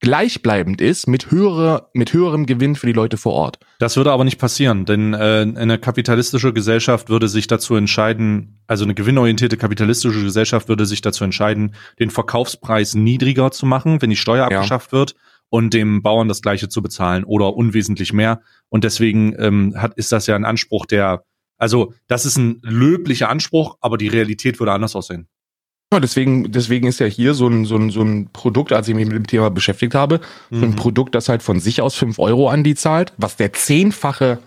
gleichbleibend ist mit höherer, mit höherem Gewinn für die Leute vor Ort. Das würde aber nicht passieren, denn äh, eine kapitalistische Gesellschaft würde sich dazu entscheiden, also eine gewinnorientierte kapitalistische Gesellschaft würde sich dazu entscheiden, den Verkaufspreis niedriger zu machen, wenn die Steuer Ja. abgeschafft wird und dem Bauern das gleiche zu bezahlen oder unwesentlich mehr. Und deswegen ähm, hat, ist das ja ein Anspruch, der, also das ist ein löblicher Anspruch, aber die Realität würde anders aussehen. Ja, deswegen, deswegen ist ja hier so ein, so ein, so ein Produkt, als ich mich mit dem Thema beschäftigt habe, so ein Mhm. Produkt, das halt von sich aus fünf Euro an die zahlt, was der zehnfache,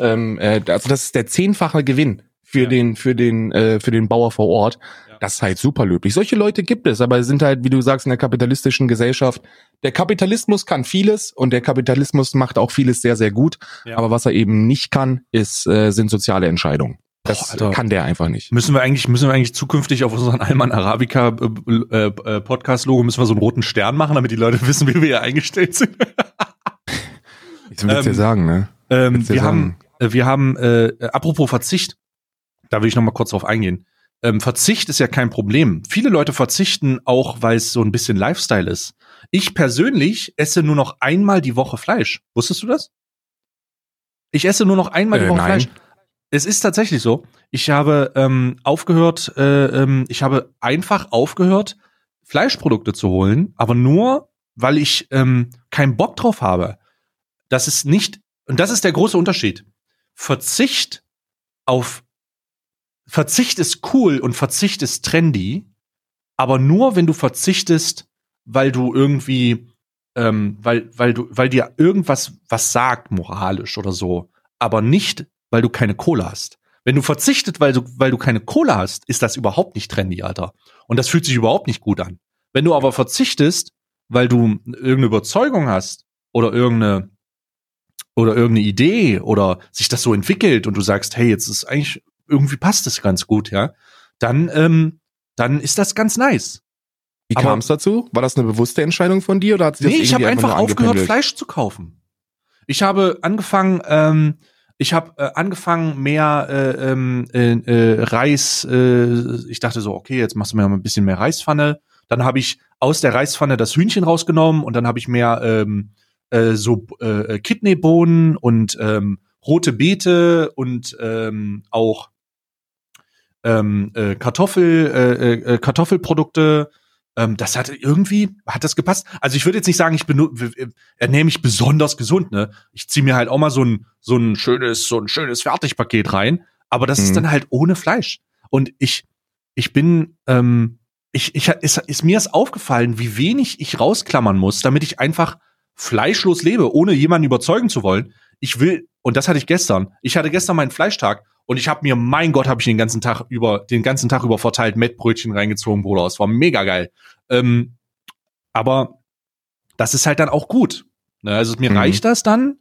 ähm, äh, also das ist der zehnfache Gewinn für Ja. den, für den, äh, für den Bauer vor Ort. Das ist halt super löblich. Solche Leute gibt es, aber es sind halt, wie du sagst, in der kapitalistischen Gesellschaft. Der Kapitalismus kann vieles und der Kapitalismus macht auch vieles sehr, sehr gut. Ja. Aber was er eben nicht kann, ist, äh, sind soziale Entscheidungen. Das Boah, kann der einfach nicht. Müssen wir eigentlich, müssen wir eigentlich zukünftig auf unseren Alman Arabica äh, äh, Podcast Logo müssen wir so einen roten Stern machen, damit die Leute wissen, wie wir hier eingestellt sind. Ich will Ähm, dir sagen, ne? Ähm, wir, sagen? haben, äh, wir haben, äh, apropos Verzicht, da will ich noch mal kurz drauf eingehen. Ähm, Verzicht ist ja kein Problem. Viele Leute verzichten auch, weil es so ein bisschen Lifestyle ist. Ich persönlich esse nur noch einmal die Woche Fleisch. Wusstest du das? Ich esse nur noch einmal die Äh, Woche nein. Fleisch. Es ist tatsächlich so. Ich habe ähm, aufgehört, äh, ähm, ich habe einfach aufgehört, Fleischprodukte zu holen, aber nur, weil ich ähm, keinen Bock drauf habe. Das ist nicht, und das ist der große Unterschied. Verzicht auf Verzicht ist cool und Verzicht ist trendy, aber nur wenn du verzichtest, weil du irgendwie, ähm, weil, weil du, weil dir irgendwas was sagt, moralisch oder so, aber nicht, weil du keine Kohle hast. Wenn du verzichtet, weil du, weil du keine Kohle hast, ist das überhaupt nicht trendy, Alter. Und das fühlt sich überhaupt nicht gut an. Wenn du aber verzichtest, weil du irgendeine Überzeugung hast oder irgendeine oder irgendeine Idee oder sich das so entwickelt und du sagst, hey, jetzt ist eigentlich irgendwie passt das ganz gut, ja, dann ähm, dann ist das ganz nice. Wie kam es dazu? War das eine bewusste Entscheidung von dir oder hat sich das Nee, ich habe einfach nur aufgehört? Fleisch zu kaufen. Ich habe angefangen, ähm, ich habe äh, angefangen mehr äh, ähm, äh, äh, Reis. Äh, ich dachte so, okay, jetzt machst du mir mal ein bisschen mehr Reispfanne. Dann habe ich aus der Reispfanne das Hühnchen rausgenommen und dann habe ich mehr ähm, äh, so äh, Kidneybohnen und ähm, rote Beete und ähm, auch ähm, äh, Kartoffel, äh, äh, Kartoffelprodukte. Ähm, das hat irgendwie, hat das gepasst. Also ich würde jetzt nicht sagen, ich ernähre mich besonders gesund, ne? Ich ziehe mir halt auch mal so ein, so ein schönes, so ein schönes Fertigpaket rein, aber das ist Mhm. dann halt ohne Fleisch. Und ich, ich bin, ähm, ich, ich, ist, ist mir ist aufgefallen, wie wenig ich rausklammern muss, damit ich einfach fleischlos lebe, ohne jemanden überzeugen zu wollen. Ich will, und das hatte ich gestern, ich hatte gestern meinen Fleischtag und ich habe mir, mein Gott, habe ich den ganzen Tag über, den ganzen Tag über verteilt Mettbrötchen reingezogen, Bruder. Es war mega geil. Ähm, aber das ist halt dann auch gut. Ne? Also mir Mhm. reicht das dann.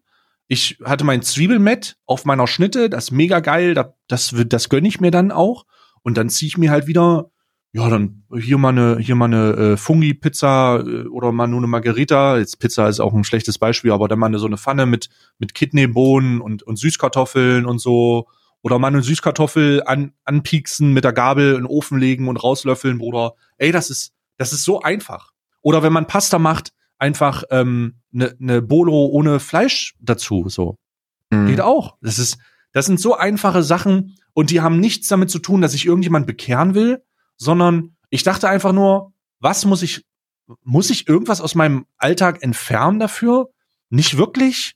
Ich hatte mein Zwiebelmett auf meiner Schnitte, das ist mega geil, das, das, das gönne ich mir dann auch. Und dann ziehe ich mir halt wieder, ja, dann hier mal eine, hier mal eine äh, Fungi-Pizza äh, oder mal nur eine Margarita. Jetzt Pizza ist auch ein schlechtes Beispiel, aber dann mal eine, so eine Pfanne mit, mit Kidneybohnen und, und Süßkartoffeln und so. Oder mal eine Süßkartoffel an, anpieksen, mit der Gabel in den Ofen legen und rauslöffeln, Bruder. Ey, das ist, das ist so einfach. Oder wenn man Pasta macht, einfach ähm, eine ne Bolo ohne Fleisch dazu, so. Mhm. Geht auch. Das ist, das sind so einfache Sachen und die haben nichts damit zu tun, dass ich irgendjemand bekehren will, sondern ich dachte einfach nur, was muss ich, muss ich irgendwas aus meinem Alltag entfernen dafür? Nicht wirklich.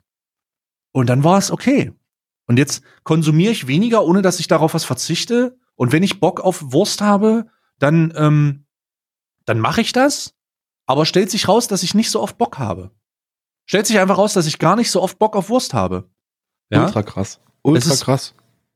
Und dann war es okay. Und jetzt konsumiere ich weniger, ohne dass ich darauf was verzichte. Und wenn ich Bock auf Wurst habe, dann, ähm, dann mache ich das. Aber stellt sich raus, dass ich nicht so oft Bock habe. Stellt sich einfach raus, dass ich gar nicht so oft Bock auf Wurst habe. Ja? Ultra krass. Ultra ist- krass.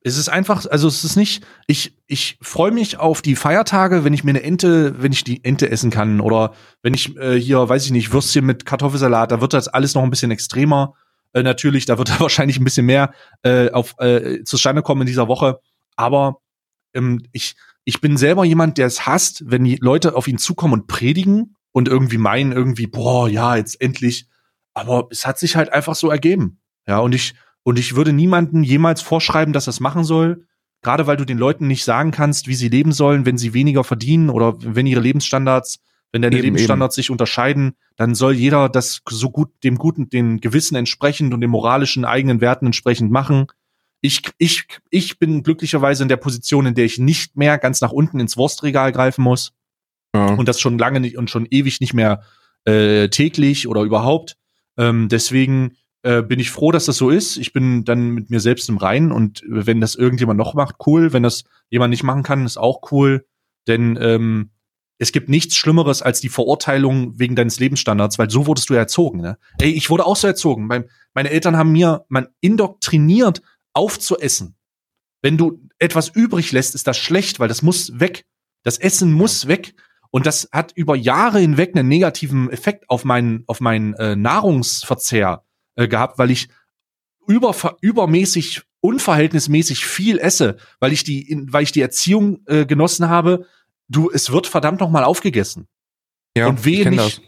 Es ist einfach, also es ist nicht, ich, ich freue mich auf die Feiertage, wenn ich mir eine Ente, wenn ich die Ente essen kann oder wenn ich äh, hier, weiß ich nicht, Würstchen mit Kartoffelsalat, da wird das alles noch ein bisschen extremer. Äh, natürlich, da wird da wahrscheinlich ein bisschen mehr äh, auf äh, zustande kommen in dieser Woche. Aber ähm, ich, ich bin selber jemand, der es hasst, wenn die Leute auf ihn zukommen und predigen und irgendwie meinen, irgendwie, boah, ja, jetzt endlich. Aber es hat sich halt einfach so ergeben. Ja, und ich, und ich würde niemanden jemals vorschreiben, dass es machen soll. Gerade weil du den Leuten nicht sagen kannst, wie sie leben sollen, wenn sie weniger verdienen oder wenn ihre Lebensstandards, wenn deine Eben, Lebensstandards sich unterscheiden, dann soll jeder das so gut, dem guten, dem Gewissen entsprechend und den moralischen eigenen Werten entsprechend machen. Ich, ich, ich bin glücklicherweise in der Position, in der ich nicht mehr ganz nach unten ins Wurstregal greifen muss Ja. und das schon lange nicht und schon ewig nicht mehr äh, täglich oder überhaupt. Ähm, deswegen äh, bin ich froh, dass das so ist. Ich bin dann mit mir selbst im Reinen und wenn das irgendjemand noch macht, cool. Wenn das jemand nicht machen kann, ist auch cool. Denn ähm, es gibt nichts Schlimmeres als die Verurteilung wegen deines Lebensstandards, weil so wurdest du erzogen. Ne? Ey, ich wurde auch so erzogen. Mein, meine Eltern haben mir man indoktriniert, aufzuessen. Wenn du etwas übrig lässt, ist das schlecht, weil das muss weg. Das Essen muss weg. Und das hat über Jahre hinweg einen negativen Effekt auf meinen, auf meinen äh, Nahrungsverzehr äh, gehabt, weil ich über, übermäßig, unverhältnismäßig viel esse, weil ich die, weil ich die Erziehung äh, genossen habe. Du, es wird verdammt noch mal aufgegessen. Ja, und wehe ich nicht.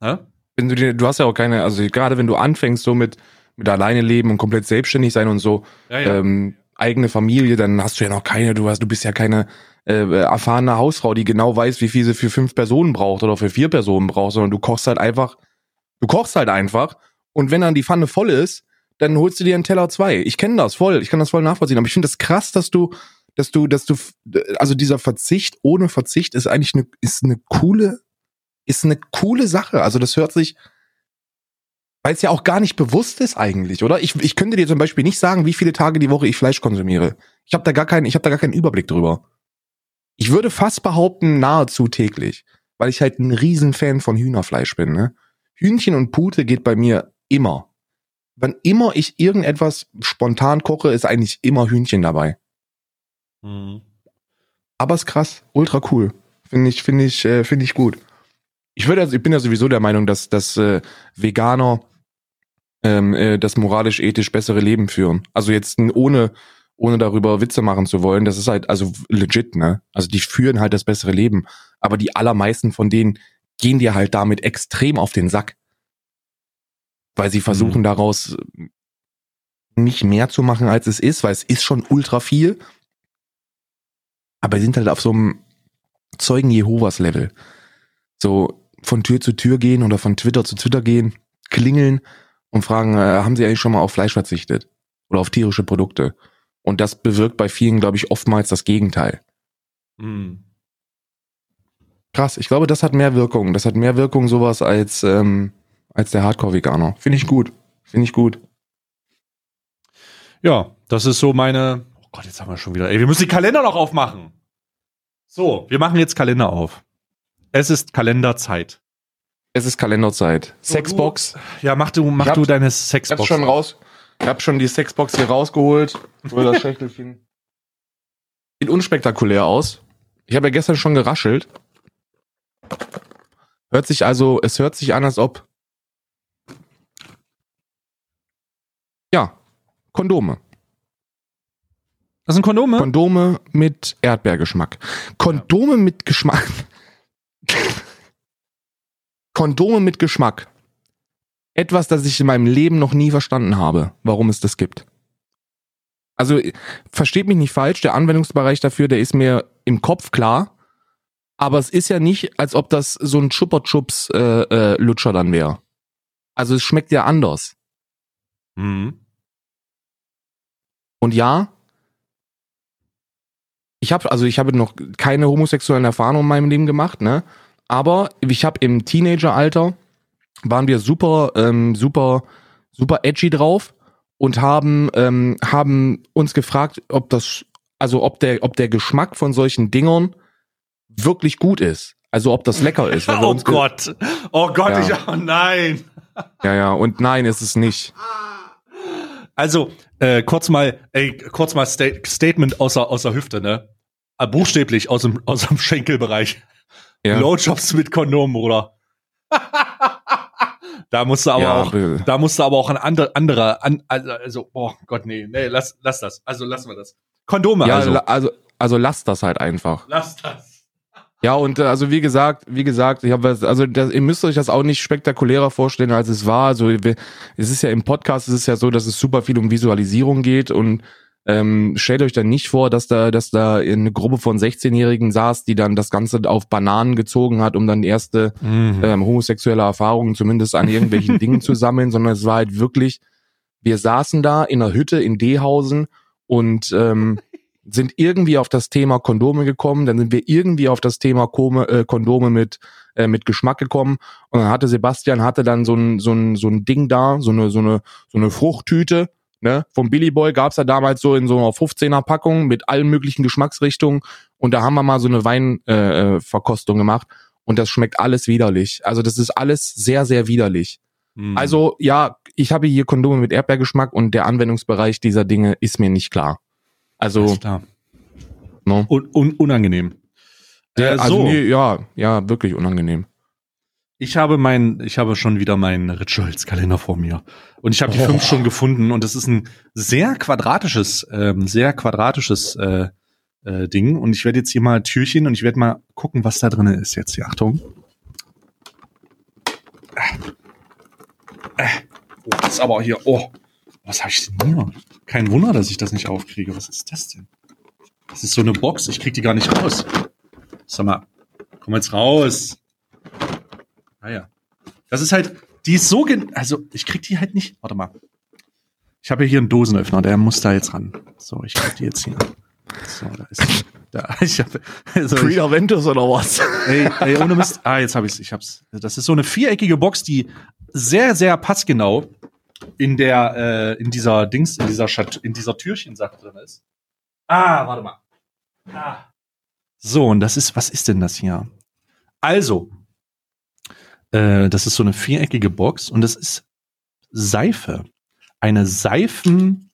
das. Hä? Wenn du, dir, du hast ja auch keine, also gerade wenn du anfängst so mit, mit alleine leben und komplett selbstständig sein und so, Ja, ähm, eigene Familie, dann hast du ja noch keine, du hast, du bist ja keine äh, erfahrene Hausfrau, die genau weiß, wie viel sie für fünf Personen braucht oder für vier Personen braucht, sondern du kochst halt einfach, du kochst halt einfach und wenn dann die Pfanne voll ist, dann holst du dir einen Teller zwei. Ich kenne das voll, ich kann das voll nachvollziehen, aber ich finde das krass, dass du, dass du, dass du, also dieser Verzicht ohne Verzicht ist eigentlich eine, ist eine coole, ist eine coole Sache. Also das hört sich, weil es ja auch gar nicht bewusst ist eigentlich, oder? Ich, ich könnte dir zum Beispiel nicht sagen, wie viele Tage die Woche ich Fleisch konsumiere. Ich habe da gar keinen, ich habe da gar keinen Überblick drüber. Ich würde fast behaupten, nahezu täglich, weil ich halt ein Riesenfan von Hühnerfleisch bin. Ne? Hühnchen und Pute geht bei mir immer. Wann immer ich irgendetwas spontan koche, ist eigentlich immer Hühnchen dabei. Mhm. Aber ist krass, ultra cool. Finde ich, finde ich, äh, finde ich gut. Ich würde, also, ich bin ja sowieso der Meinung, dass, dass äh, Veganer ähm, äh, das moralisch-ethisch bessere Leben führen. Also jetzt ohne, ohne darüber Witze machen zu wollen, das ist halt also legit, ne? Also die führen halt das bessere Leben. Aber die allermeisten von denen gehen dir halt damit extrem auf den Sack. Weil sie versuchen daraus äh, nicht mehr zu machen, als es ist, weil es ist schon ultra viel. Aber sie sind halt auf so einem Zeugen Jehovas Level. So von Tür zu Tür gehen oder von Twitter zu Twitter gehen, klingeln und fragen, äh, haben sie eigentlich schon mal auf Fleisch verzichtet? Oder auf tierische Produkte? Und das bewirkt bei vielen, glaube ich, oftmals das Gegenteil. Mhm. Krass, ich glaube, das hat mehr Wirkung. Das hat mehr Wirkung sowas als, ähm, als der Hardcore-Veganer. Finde ich gut. Finde ich gut. Ja, das ist so meine. Oh Gott, jetzt haben wir schon wieder. Ey, wir müssen die Kalender noch aufmachen. So, wir machen jetzt Kalender auf. Es ist Kalenderzeit. Es ist Kalenderzeit. So, Sexbox. Ja, mach du, mach Ich du deine Ich Sexbox. hab's schon raus. Ich hab schon die Sexbox hier rausgeholt. Hol das Schächtelchen. Sieht unspektakulär aus. Ich habe ja gestern schon geraschelt. Hört sich also, es hört sich an, als ob. Ja, Kondome. Das sind Kondome? Kondome mit Erdbeergeschmack. Kondome mit Geschmack. Kondome mit Geschmack. Etwas, das ich in meinem Leben noch nie verstanden habe, warum es das gibt. Also versteht mich nicht falsch, der Anwendungsbereich dafür, der ist mir im Kopf klar, aber es ist ja nicht, als ob das so ein Chupa Chups äh, äh, Lutscher dann wäre. Also es schmeckt ja anders. Mhm. Und ja, ich habe also ich habe noch keine homosexuellen Erfahrungen in meinem Leben gemacht, ne? Aber ich habe im Teenageralter waren wir super ähm, super super edgy drauf und haben ähm, haben uns gefragt, ob das also ob der ob der Geschmack von solchen Dingern wirklich gut ist. Also ob das lecker ist. Oh Gott. Oh Gott, Ja. ich, oh nein. Ja, ja, und nein, ist es nicht. Also, äh, kurz mal, ey, kurz mal Sta Statement außer, außer Hüfte, ne? Ah, buchstäblich aus dem, aus dem Schenkelbereich. Ja. Blowjobs mit Kondom, Bruder. da musst du aber Ja, auch, be- da musst du aber auch ein anderer, anderer, an, also, oh Gott, nee, nee, lass, lass das. Also, lassen wir das. Kondome, Ja, also. also also lasst das halt einfach. Lass das. Ja, und äh, also wie gesagt, wie gesagt, ich habe also das, ihr müsst euch das auch nicht spektakulärer vorstellen, als es war. Also es ist ja im Podcast, es ist ja so, dass es super viel um Visualisierung geht und ähm, stellt euch dann nicht vor, dass da, dass da eine Gruppe von 16-Jährigen saß, die dann das Ganze auf Bananen gezogen hat, um dann erste Mhm. ähm, homosexuelle Erfahrungen zumindest an irgendwelchen Dingen zu sammeln, sondern es war halt wirklich, wir saßen da in einer Hütte in Dehausen und ähm, sind irgendwie auf das Thema Kondome gekommen, dann sind wir irgendwie auf das Thema Kome, äh, Kondome mit äh, mit Geschmack gekommen und dann hatte Sebastian hatte dann so ein so ein so ein Ding da, so eine so eine so eine Fruchttüte, ne? Vom Billy Boy gab's ja damals so in so einer 15er Packung mit allen möglichen Geschmacksrichtungen und da haben wir mal so eine Weinverkostung äh, Verkostung gemacht und das schmeckt alles widerlich. Also das ist alles sehr sehr widerlich. Mhm. Also ja, ich habe hier Kondome mit Erdbeergeschmack und der Anwendungsbereich dieser Dinge ist mir nicht klar. Also, no. Un, un, unangenehm. Äh, also so. nee, ja, ja, wirklich unangenehm. Ich habe mein, ich habe schon wieder meinen Rituals-Kalender vor mir. Und ich habe die Oh. fünf schon gefunden und es ist ein sehr quadratisches, ähm, sehr quadratisches äh, äh, Ding. Und ich werde jetzt hier mal Türchen und ich werde mal gucken, was da drin ist jetzt hier. Achtung. Äh. Äh. Oh, das ist aber hier, oh, was habe ich denn hier? Kein Wunder, dass ich das nicht aufkriege. Was ist das denn? Das ist so eine Box, ich krieg die gar nicht raus. Sag mal, komm jetzt raus. Ah ja. Das ist halt, die ist so, gen also ich krieg die halt nicht. Warte mal. Ich habe hier einen Dosenöffner, der muss da jetzt ran. So, ich krieg die jetzt hier. So, da ist sie. Da, ich hab, also ich, Ventus oder was? ey, ey, ohne Mist. Ah, jetzt habe ich's. Ich hab's. Das ist so eine viereckige Box, die sehr, sehr passgenau in der, äh, in dieser Dings, in dieser Schat in dieser Türchensache drin ist. Ah, warte mal. Ah. So, und das ist, was ist denn das hier? Also, äh, das ist so eine viereckige Box und das ist Seife. Eine Seifen,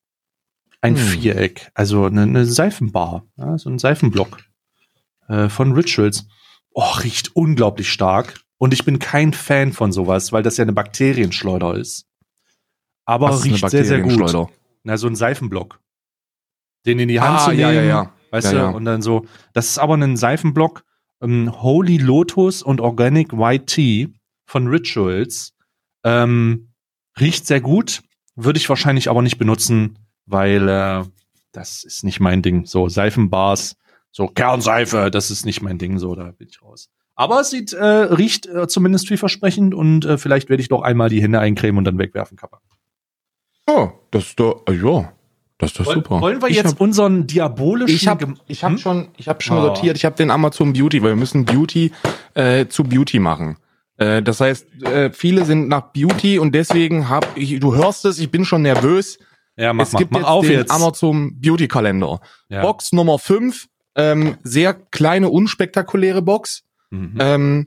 ein Hm. Viereck, also eine, eine Seifenbar, ja, so ein Seifenblock äh, von Rituals. Oh, riecht unglaublich stark. Und ich bin kein Fan von sowas, weil das ja eine Bakterienschleuder ist. Aber Was riecht sehr, sehr gut. Na, so ein Seifenblock. Den in die Hand Ah, zu nehmen, ja, ja, ja. weißt Ja, du, und dann so. Das ist aber ein Seifenblock, ähm, Holy Lotus und Organic White Tea von Rituals. Ähm, riecht sehr gut, würde ich wahrscheinlich aber nicht benutzen, weil äh, das ist nicht mein Ding. So Seifenbars, so Kernseife, das ist nicht mein Ding, so da bin ich raus. Aber es sieht, äh, riecht äh, zumindest vielversprechend und äh, vielleicht werde ich doch einmal die Hände eincremen und dann wegwerfen, Kappa. Oh, das ist doch, ja, das ist doch Woll- super. Wollen wir ich jetzt hab, unseren diabolischen ich habe hab Hm? schon, ich habe schon Oh. sortiert. Ich habe den Amazon Beauty, weil wir müssen Beauty äh, zu Beauty machen. Äh, das heißt, äh, viele sind nach Beauty und deswegen hab ich, du hörst es, ich bin schon nervös. Ja, mach, es mach, gibt mach jetzt auf den jetzt. Amazon Beauty Kalender. Ja. Box Nummer 5, ähm, sehr kleine, unspektakuläre Box. Mhm. Ähm,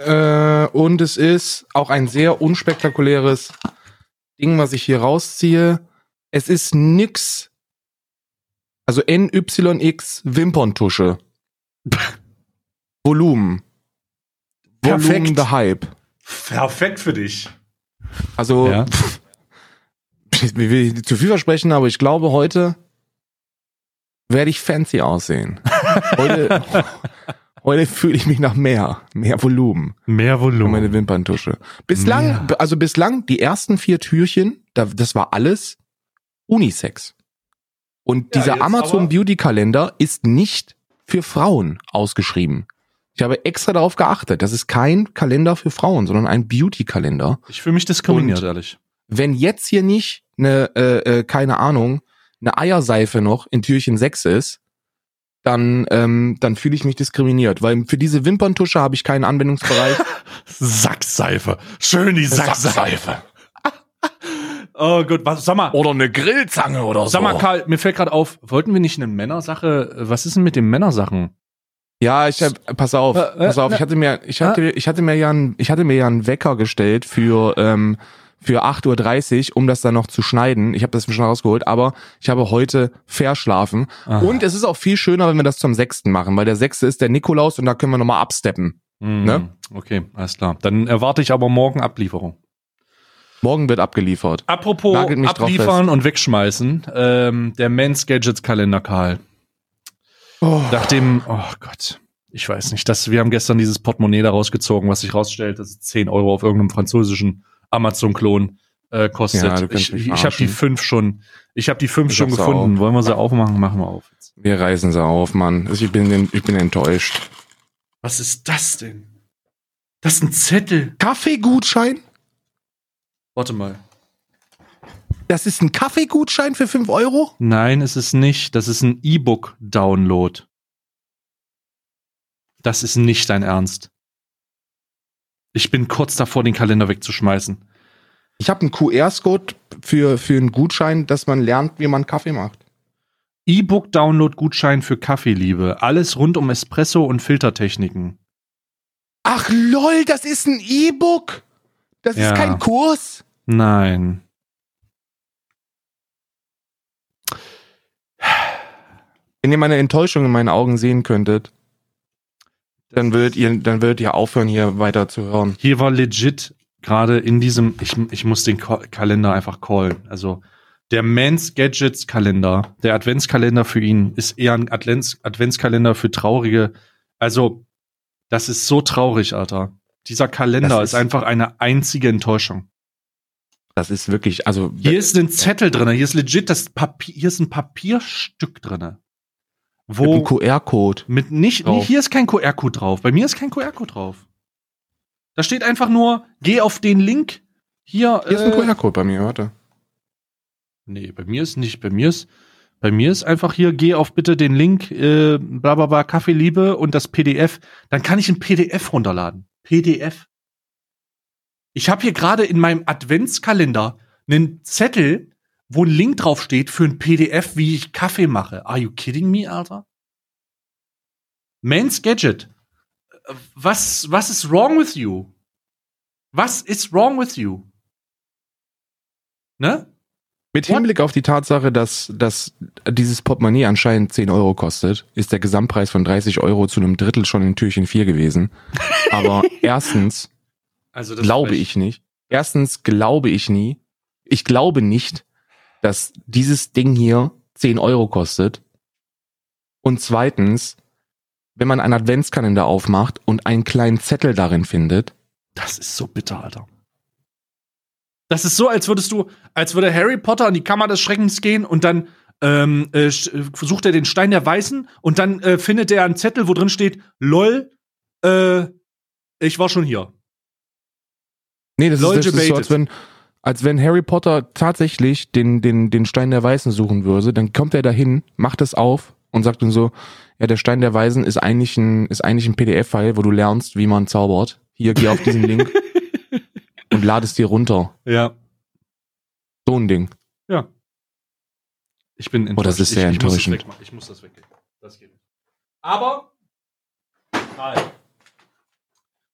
äh, und es ist auch ein sehr unspektakuläres Ding, was ich hier rausziehe. Es ist nix. Also NYX Wimperntusche. Volumen. Perfekt. Volumen the Hype. Perfekt für dich. Also Ja. ich will nicht zu viel versprechen, aber ich glaube, heute werde ich fancy aussehen. Heute, heute fühle ich mich nach mehr, mehr Volumen. Mehr Volumen. meine Wimperntusche. Bislang, Ja. also bislang die ersten vier Türchen, da, das war alles Unisex. Und Ja, dieser Amazon Beauty Kalender ist nicht für Frauen ausgeschrieben. Ich habe extra darauf geachtet, das ist kein Kalender für Frauen, sondern ein Beauty Kalender. Ich fühle mich diskriminiert, Und- ehrlich. Wenn jetzt hier nicht eine, äh, äh, keine Ahnung, eine Eierseife noch in Türchen 6 ist, dann, ähm, dann fühle ich mich diskriminiert, weil für diese Wimperntusche habe ich keinen Anwendungsbereich. Sackseife. Schön die Sackseife. Oh Gott, was, sag mal, Oder eine Grillzange oder sag mal, Karl, mir fällt gerade auf, wollten wir nicht eine Männersache, äh, was ist denn mit den Männersachen? Ja, ich hab, pass auf, Äh, äh, pass auf, ich hatte mir, ich hatte, ich hatte mir ja einen, ich hatte mir ja einen Wecker gestellt für, ähm, für 8.30 Uhr, um das dann noch zu schneiden. Ich habe das schon rausgeholt, aber ich habe heute verschlafen. Ah. Und es ist auch viel schöner, wenn wir das zum sechsten machen, weil der sechste ist der Nikolaus und da können wir nochmal absteppen. Hm, Ne? Okay, alles klar. Dann erwarte ich aber morgen Ablieferung. Morgen wird abgeliefert. Apropos abliefern und wegschmeißen, ähm, der Men's Gadgets Kalender, Karl. Oh. Nachdem, oh Gott, ich weiß nicht, das, wir haben gestern dieses Portemonnaie da rausgezogen, was sich rausstellt, dass es 10 Euro auf irgendeinem französischen Amazon-Klon äh, kostet. Ja, ich ich habe die fünf schon, ich habe die fünf Ich schon gefunden. Wollen wir sie aufmachen? Machen wir auf. Jetzt. Wir reißen sie auf, Mann. Ich bin, ich bin enttäuscht. Was ist das denn? Das ist ein Zettel. Kaffeegutschein? Warte mal. Das ist ein Kaffeegutschein für 5 Euro? Nein, es ist nicht. Das ist ein E-Book-Download. Das ist nicht dein Ernst. Ich bin kurz davor, den Kalender wegzuschmeißen. Ich habe einen QR-Code für, für einen Gutschein, dass man lernt, wie man Kaffee macht. E-Book-Download-Gutschein für Kaffeeliebe. Alles rund um Espresso und Filtertechniken. Ach lol, das ist ein E-Book? Das Ja. ist kein Kurs? Nein. Wenn ihr meine Enttäuschung in meinen Augen sehen könntet, dann würdet ihr, dann würdet ihr aufhören, hier weiter zu hören. Hier war legit gerade in diesem, ich, ich muss den Ko Kalender einfach callen. Also der Mans Gadgets Kalender, der Adventskalender für ihn ist eher ein Advents Adventskalender für traurige. Also das ist so traurig, Alter. Dieser Kalender ist, ist- einfach eine einzige Enttäuschung. Das ist wirklich, also Hier ist ein Zettel drinne. Hier ist legit das Papier. Hier ist ein Papierstück drinne. Wo QR-Code. mit nicht, Drauf. hier ist kein QR-Code drauf. Bei mir ist kein QR-Code drauf. Da steht einfach nur, geh auf den Link. Hier, Hier ist ein äh, QR-Code bei mir, warte. Nee, bei mir ist nicht. Bei mir ist, bei mir ist einfach hier, geh auf bitte den Link, äh, bla bla bla, Kaffeeliebe und das PDF. Dann kann ich ein PDF runterladen. PDF. Ich habe hier gerade in meinem Adventskalender einen Zettel, wo ein Link drauf steht für ein PDF, wie ich Kaffee mache. Are you kidding me, Alter? Man's Gadget. Was, was ist wrong with you? Was ist wrong with you? Ne? Mit What? Hinblick auf die Tatsache, dass, dass dieses Portemonnaie anscheinend 10 Euro kostet, ist der Gesamtpreis von 30 Euro zu einem Drittel schon in Türchen 4 gewesen. Aber erstens Also glaube ich nicht. Erstens glaube ich nie. Ich glaube nicht, dass dieses Ding hier 10 Euro kostet. Und zweitens, wenn man einen Adventskalender aufmacht und einen kleinen Zettel darin findet, Das ist so bitter, Alter. Das ist so, als würdest du, als würde Harry Potter in die Kammer des Schreckens gehen und dann ähm, äh, versucht er den Stein der Weißen und dann äh, findet er einen Zettel, wo drin steht, lol, äh, ich war schon hier. Nee, das ist, Leute das ist so, als wenn, als wenn Harry Potter tatsächlich den, den, den Stein der Weisen suchen würde, dann kommt er dahin, macht es auf und sagt dann so, ja, der Stein der Weisen ist eigentlich ein, ist eigentlich ein PDF-File, wo du lernst, wie man zaubert. Hier, geh auf diesen Link und lad es dir runter. Ja. So ein Ding. Ja. Ich bin enttäuscht. Oh, das ist sehr ich, ich muss das enttäuschend. wegmachen. Ich muss das weggeben. Das geht nicht. Aber, Karl.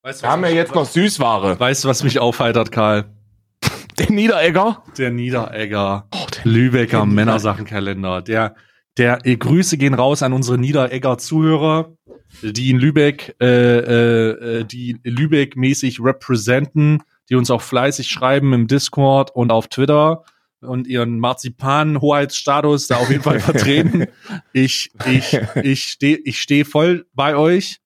Weißt du, haben ja jetzt noch Süßware. Weißt du, was mich aufheitert, Karl? Der Niederegger. Der Niederegger. Oh, der Lübecker Der Männersachenkalender. Der, der äh, Grüße gehen raus an unsere Niederegger Zuhörer, die in Lübeck, äh, äh, äh, die Lübeck mäßig representen, die uns auch fleißig schreiben im Discord und auf Twitter. und ihren Marzipan-Hoheitsstatus da auf jeden Fall vertreten. Ich, ich, ich stehe ich steh voll bei euch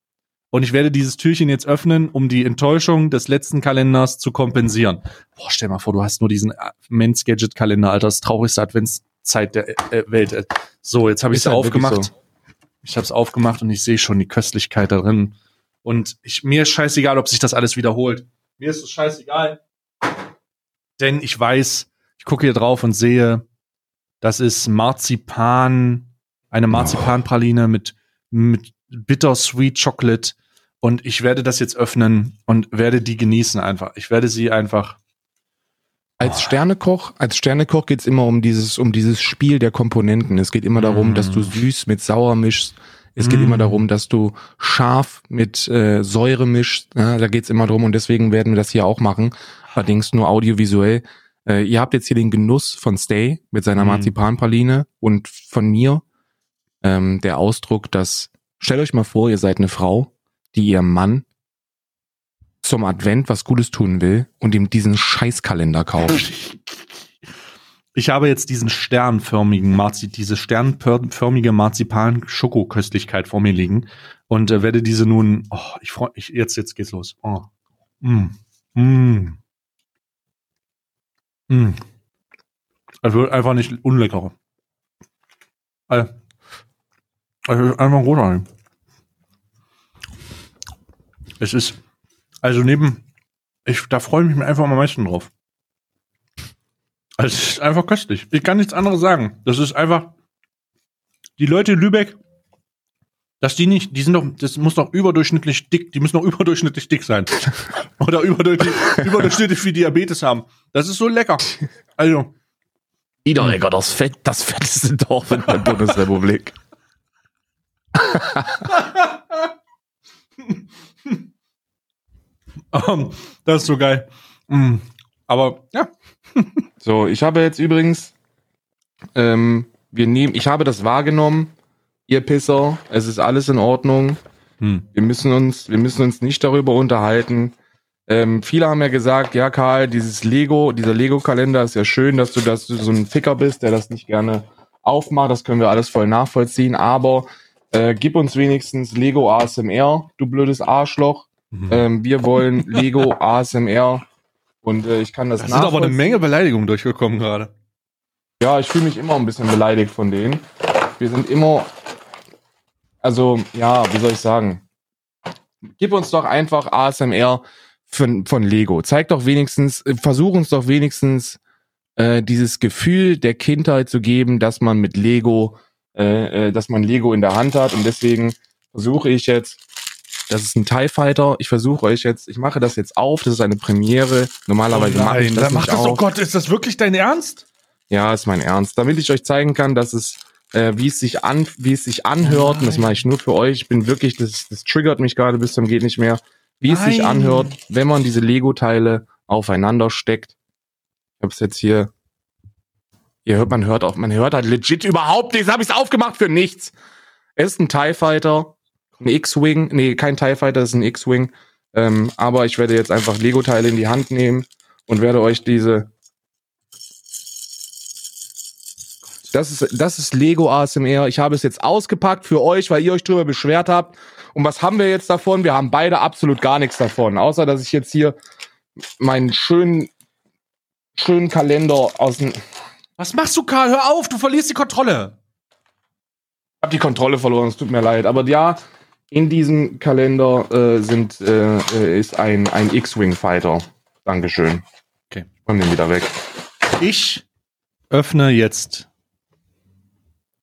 und ich werde dieses Türchen jetzt öffnen, um die Enttäuschung des letzten Kalenders zu kompensieren. Boah, stell mal vor, du hast nur diesen Men's Gadget Kalender, Alter, das traurigste Adventszeit der äh, Welt. So, jetzt habe ich es halt aufgemacht. so. Ich habe es aufgemacht und ich sehe schon die Köstlichkeit darin. Und ich, mir ist scheißegal, ob sich das alles wiederholt. Mir ist es scheißegal. Denn ich weiß, ich gucke hier drauf und sehe, das ist Marzipan, eine Marzipanpraline mit, mit Bittersweet Chocolate. Und ich werde das jetzt öffnen und werde die genießen einfach. Ich werde sie einfach. Als Sternekoch, als Sternekoch geht's immer um dieses, um dieses Spiel der Komponenten. Es geht immer darum, Mm. dass du süß mit sauer mischst. Es geht Mm. immer darum, dass du scharf mit äh, Säure mischst. Ja, da geht's immer drum und deswegen werden wir das hier auch machen. Allerdings nur audiovisuell. Äh, ihr habt jetzt hier den Genuss von Stay mit seiner Mm. Marzipanpraline und von mir ähm, der Ausdruck, dass stellt euch mal vor, ihr seid eine Frau, die ihrem Mann zum Advent was Gutes tun will und ihm diesen Scheißkalender kauft. Ich habe jetzt diesen sternförmigen Marzi, diese sternförmige Marzipan-Schokoköstlichkeit vor mir liegen und äh, werde diese nun, oh, ich freue mich, jetzt, jetzt geht's los. Oh. Mm. Mm. Mm. Also einfach nicht unlecker. Also, also einfach großartig. Es ist, also neben, ich, da freue ich mich einfach am meisten drauf. Also es ist einfach köstlich. Ich kann nichts anderes sagen. Das ist einfach, die Leute in Lübeck, dass die nicht, die sind doch, das muss doch überdurchschnittlich dick, die müssen doch überdurchschnittlich dick sein. Oder überdurchschnittlich, überdurchschnittlich viel Diabetes haben. Das ist so lecker. Also, Niederegger, das Fett, das fetteste Dorf in der Bundesrepublik. Ähm, das ist so geil. Mm. Aber ja, So, ich habe jetzt übrigens, ähm, wir nehmen, ich habe das wahrgenommen, ihr Pisser, es ist alles in Ordnung. hm. Wir müssen uns, wir müssen uns nicht darüber unterhalten. Ähm, viele haben ja gesagt, ja Karl, dieses Lego, dieser Lego-Kalender ist ja schön, dass du, dass du so ein Ficker bist, der das nicht gerne aufmacht. Das können wir alles voll nachvollziehen. Aber äh, gib uns wenigstens Lego ASMR, du blödes Arschloch. Mhm. Ähm, wir wollen Lego ASMR und äh, ich kann das, da sind aber eine nachvollziehen. Menge Beleidigungen durchgekommen gerade. Ja, ich fühle mich immer ein bisschen beleidigt von denen. Wir sind immer, also ja, wie soll ich sagen? Gib uns doch einfach ASMR von, von Lego. Zeig doch wenigstens, äh, versuch uns doch wenigstens äh, dieses Gefühl der Kindheit zu geben, dass man mit Lego, äh, äh, dass man Lego in der Hand hat. Und deswegen versuche ich jetzt, das ist ein TIE Fighter, ich versuche euch jetzt, ich mache das jetzt auf, das ist eine Premiere. Normalerweise mache ich das mach nicht das, auf. oh Gott, ist das wirklich dein Ernst? Ja, ist mein Ernst. Damit ich euch zeigen kann, dass es, äh, wie es sich an, wie es sich anhört, und das mache ich nur für euch. Ich bin wirklich, das, das triggert mich gerade bis zum geht nicht mehr, wie es sich anhört, wenn man diese Lego-Teile aufeinander steckt. Ich habe es jetzt hier. Ihr hört, man hört auch, man hört halt legit überhaupt nichts. Habe ich es aufgemacht für nichts. Es ist ein TIE Fighter, ein X-Wing. Nee, kein TIE Fighter, es ist ein X-Wing. Ähm, aber ich werde jetzt einfach Lego-Teile in die Hand nehmen und werde euch diese Das ist, das ist Lego ASMR. Ich habe es jetzt ausgepackt für euch, weil ihr euch drüber beschwert habt. Und was haben wir jetzt davon? Wir haben beide absolut gar nichts davon. Außer, dass ich jetzt hier meinen schönen, schönen Kalender aus dem, Was machst du, Karl? Hör auf, du verlierst die Kontrolle. habe die Kontrolle verloren, es tut mir leid. Aber ja, in diesem Kalender äh, sind, äh, ist ein, ein X-Wing Fighter. Dankeschön. Okay. Komm den wieder weg. Ich öffne jetzt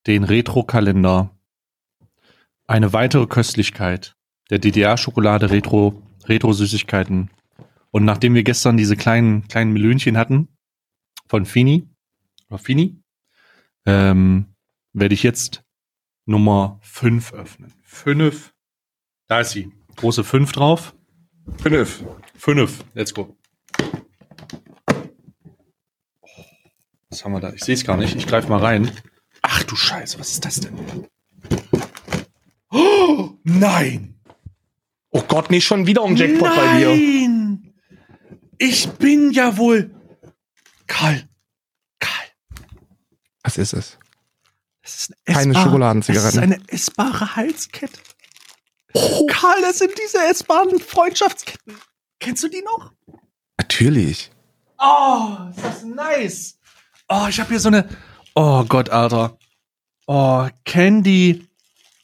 den Retro-Kalender. Eine weitere Köstlichkeit der DDR-Schokolade Retro, Retro-Süßigkeiten. Und nachdem wir gestern diese kleinen, kleinen Melönchen hatten von Fini, oder Fini, ähm, werde ich jetzt Nummer 5 öffnen. 5. Da ist sie. Große 5 drauf. Fünf. 5. Let's go. Was haben wir da? Ich sehe es gar nicht. Ich greife mal rein. Ach du Scheiße, was ist das denn? Oh, nein! Oh Gott, nicht schon wieder um Jackpot bei dir. Nein! Ich bin ja wohl. Karl. Was ist es? Das ist eine Keine Schokoladenzigaretten. Das ist eine essbare Halskette. Karl, das sind diese essbaren Freundschaftsketten. Kennst du die noch? Natürlich. Oh, ist das nice. Oh, ich habe hier so eine. Oh Gott, Alter. Oh, Candy.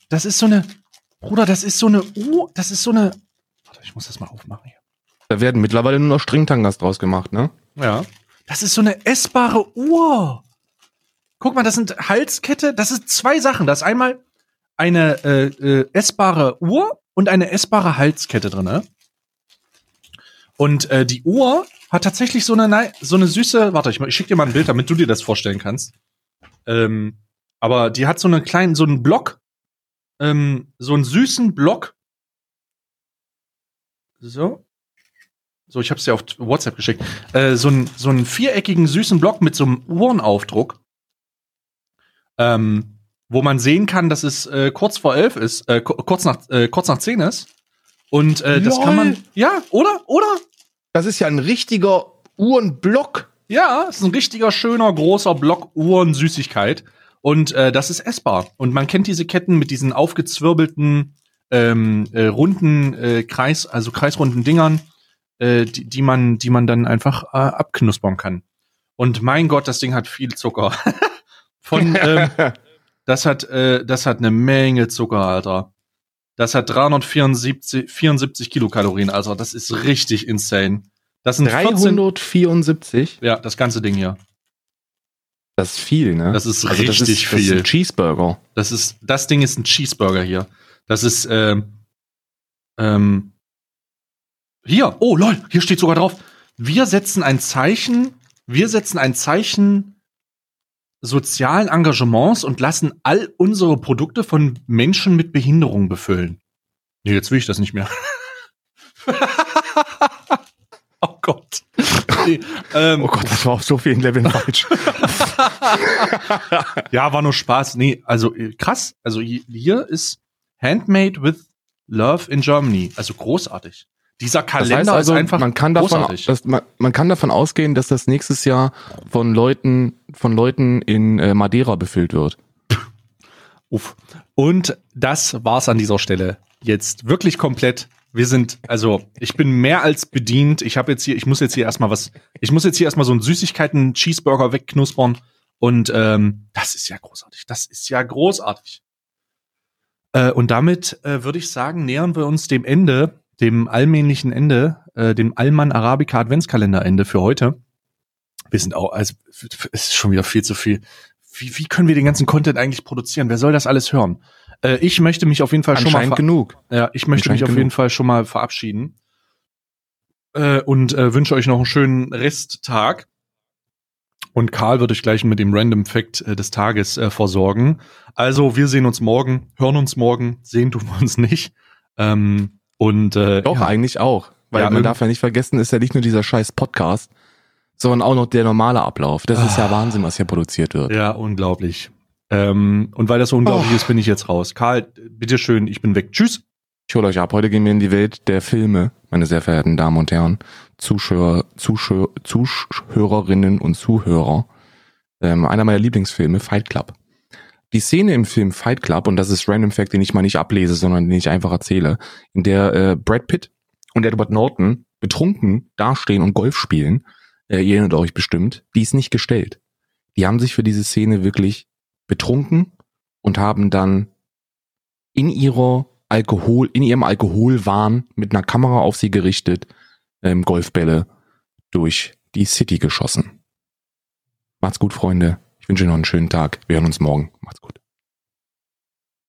Das ist so eine. Bruder, das ist so eine. Oh, das ist so eine. Warte, ich muss das mal aufmachen hier. Da werden mittlerweile nur noch Stringtangas draus gemacht, ne? Ja. Das ist so eine essbare Uhr. Guck mal, das sind Halskette. Das ist zwei Sachen. Da ist einmal eine äh, äh, essbare Uhr und eine essbare Halskette drin. Ne? Und äh, die Uhr hat tatsächlich so eine so eine süße. Warte, ich, ich schick dir mal ein Bild, damit du dir das vorstellen kannst. Ähm, aber die hat so einen kleinen, so einen Block, ähm, so einen süßen Block. So. So, ich habe es dir auf WhatsApp geschickt. Äh, so, einen, so einen viereckigen süßen Block mit so einem Uhrenaufdruck, ähm, wo man sehen kann, dass es äh, kurz vor elf ist, äh, ku- kurz nach äh, kurz nach zehn ist. Und äh, das Lol. kann man, ja, oder, oder? Das ist ja ein richtiger Uhrenblock. Ja, es ist ein richtiger schöner großer Block Uhren-Süßigkeit. Und äh, das ist essbar. Und man kennt diese Ketten mit diesen aufgezwirbelten, ähm, äh, runden äh, Kreis, also kreisrunden Dingern, äh, die, die man, die man dann einfach äh, abknuspern kann. Und mein Gott, das Ding hat viel Zucker. Von, ähm, das hat, äh, das hat eine Menge Zucker, Alter. Das hat 374 74 Kilokalorien, Alter. Das ist richtig insane. Das sind 14, 374. ja, das ganze Ding hier. Das ist viel, ne? Das ist das richtig ist, Das ist viel. ein Cheeseburger. Das ist, das Ding ist ein Cheeseburger hier. Das ist, ähm, ähm, hier, oh lol, hier steht sogar drauf. Wir setzen ein Zeichen, wir setzen ein Zeichen sozialen Engagements und lassen all unsere Produkte von Menschen mit Behinderung befüllen. Nee, jetzt will ich das nicht mehr. oh Gott. Nee, ähm, Oh Gott, das war auf so vielen Leveln falsch. Ja, war nur Spaß. Nee, also äh, krass. Also hi- hier ist Handmade with Love in Germany. Also großartig. Dieser Das Kalender heißt also, ist einfach man kann davon, großartig. das, man, man kann davon ausgehen, dass das nächstes Jahr von Leuten, von Leuten in äh, Madeira befüllt wird. Uff. Und das war's an dieser Stelle. Jetzt wirklich komplett. Wir sind, also ich bin mehr als bedient. Ich habe jetzt hier, ich muss jetzt hier erstmal was, ich muss jetzt hier erstmal so einen Süßigkeiten-Cheeseburger wegknuspern. Und ähm, das ist ja großartig. Das ist ja großartig. Äh, und damit äh, würde ich sagen, nähern wir uns dem Ende, dem allmählichen Ende, äh, dem Alman Arabica Adventskalenderende für heute. Wir sind auch, also es ist schon wieder viel zu viel. Wie, wie können wir den ganzen Content eigentlich produzieren? Wer soll das alles hören? Äh, ich möchte mich auf jeden Fall schon mal genug. ja, ich möchte mich auf genug. jeden Fall schon mal verabschieden. Äh, und äh, wünsche euch noch einen schönen Resttag. Und Karl wird euch gleich mit dem Random Fact äh, des Tages äh, versorgen. Also, wir sehen uns morgen, hören uns morgen, sehen tun wir uns nicht. Ähm, und äh, Doch, ja, eigentlich auch. Weil Ja, man irgend- darf ja nicht vergessen, ist ja nicht nur dieser scheiß Podcast, sondern auch noch der normale Ablauf. Das ist ja Ah. Wahnsinn, was hier produziert wird. ja, unglaublich. Ähm, und weil das so unglaublich Oh. ist, bin ich jetzt raus. Karl, bitteschön, ich bin weg. Tschüss. Ich hole euch ab. Heute gehen wir in die Welt der Filme, meine sehr verehrten Damen und Herren, Zuschauer, Zuschauer, Zuhörerinnen und Zuhörer. Ähm, einer meiner Lieblingsfilme, Fight Club. Die Szene im Film Fight Club, und das ist Random Fact, den ich mal nicht ablese, sondern den ich einfach erzähle, in der äh, Brad Pitt und Edward Norton betrunken dastehen und Golf spielen, äh, ihr erinnert euch bestimmt, die ist nicht gestellt. Die haben sich für diese Szene wirklich betrunken und haben dann in ihrer Alkohol, in ihrem Alkoholwahn mit einer Kamera auf sie gerichtet, ähm, Golfbälle durch die City geschossen. Macht's gut, Freunde. Ich wünsche euch noch einen schönen Tag. Wir hören uns morgen. Macht's gut.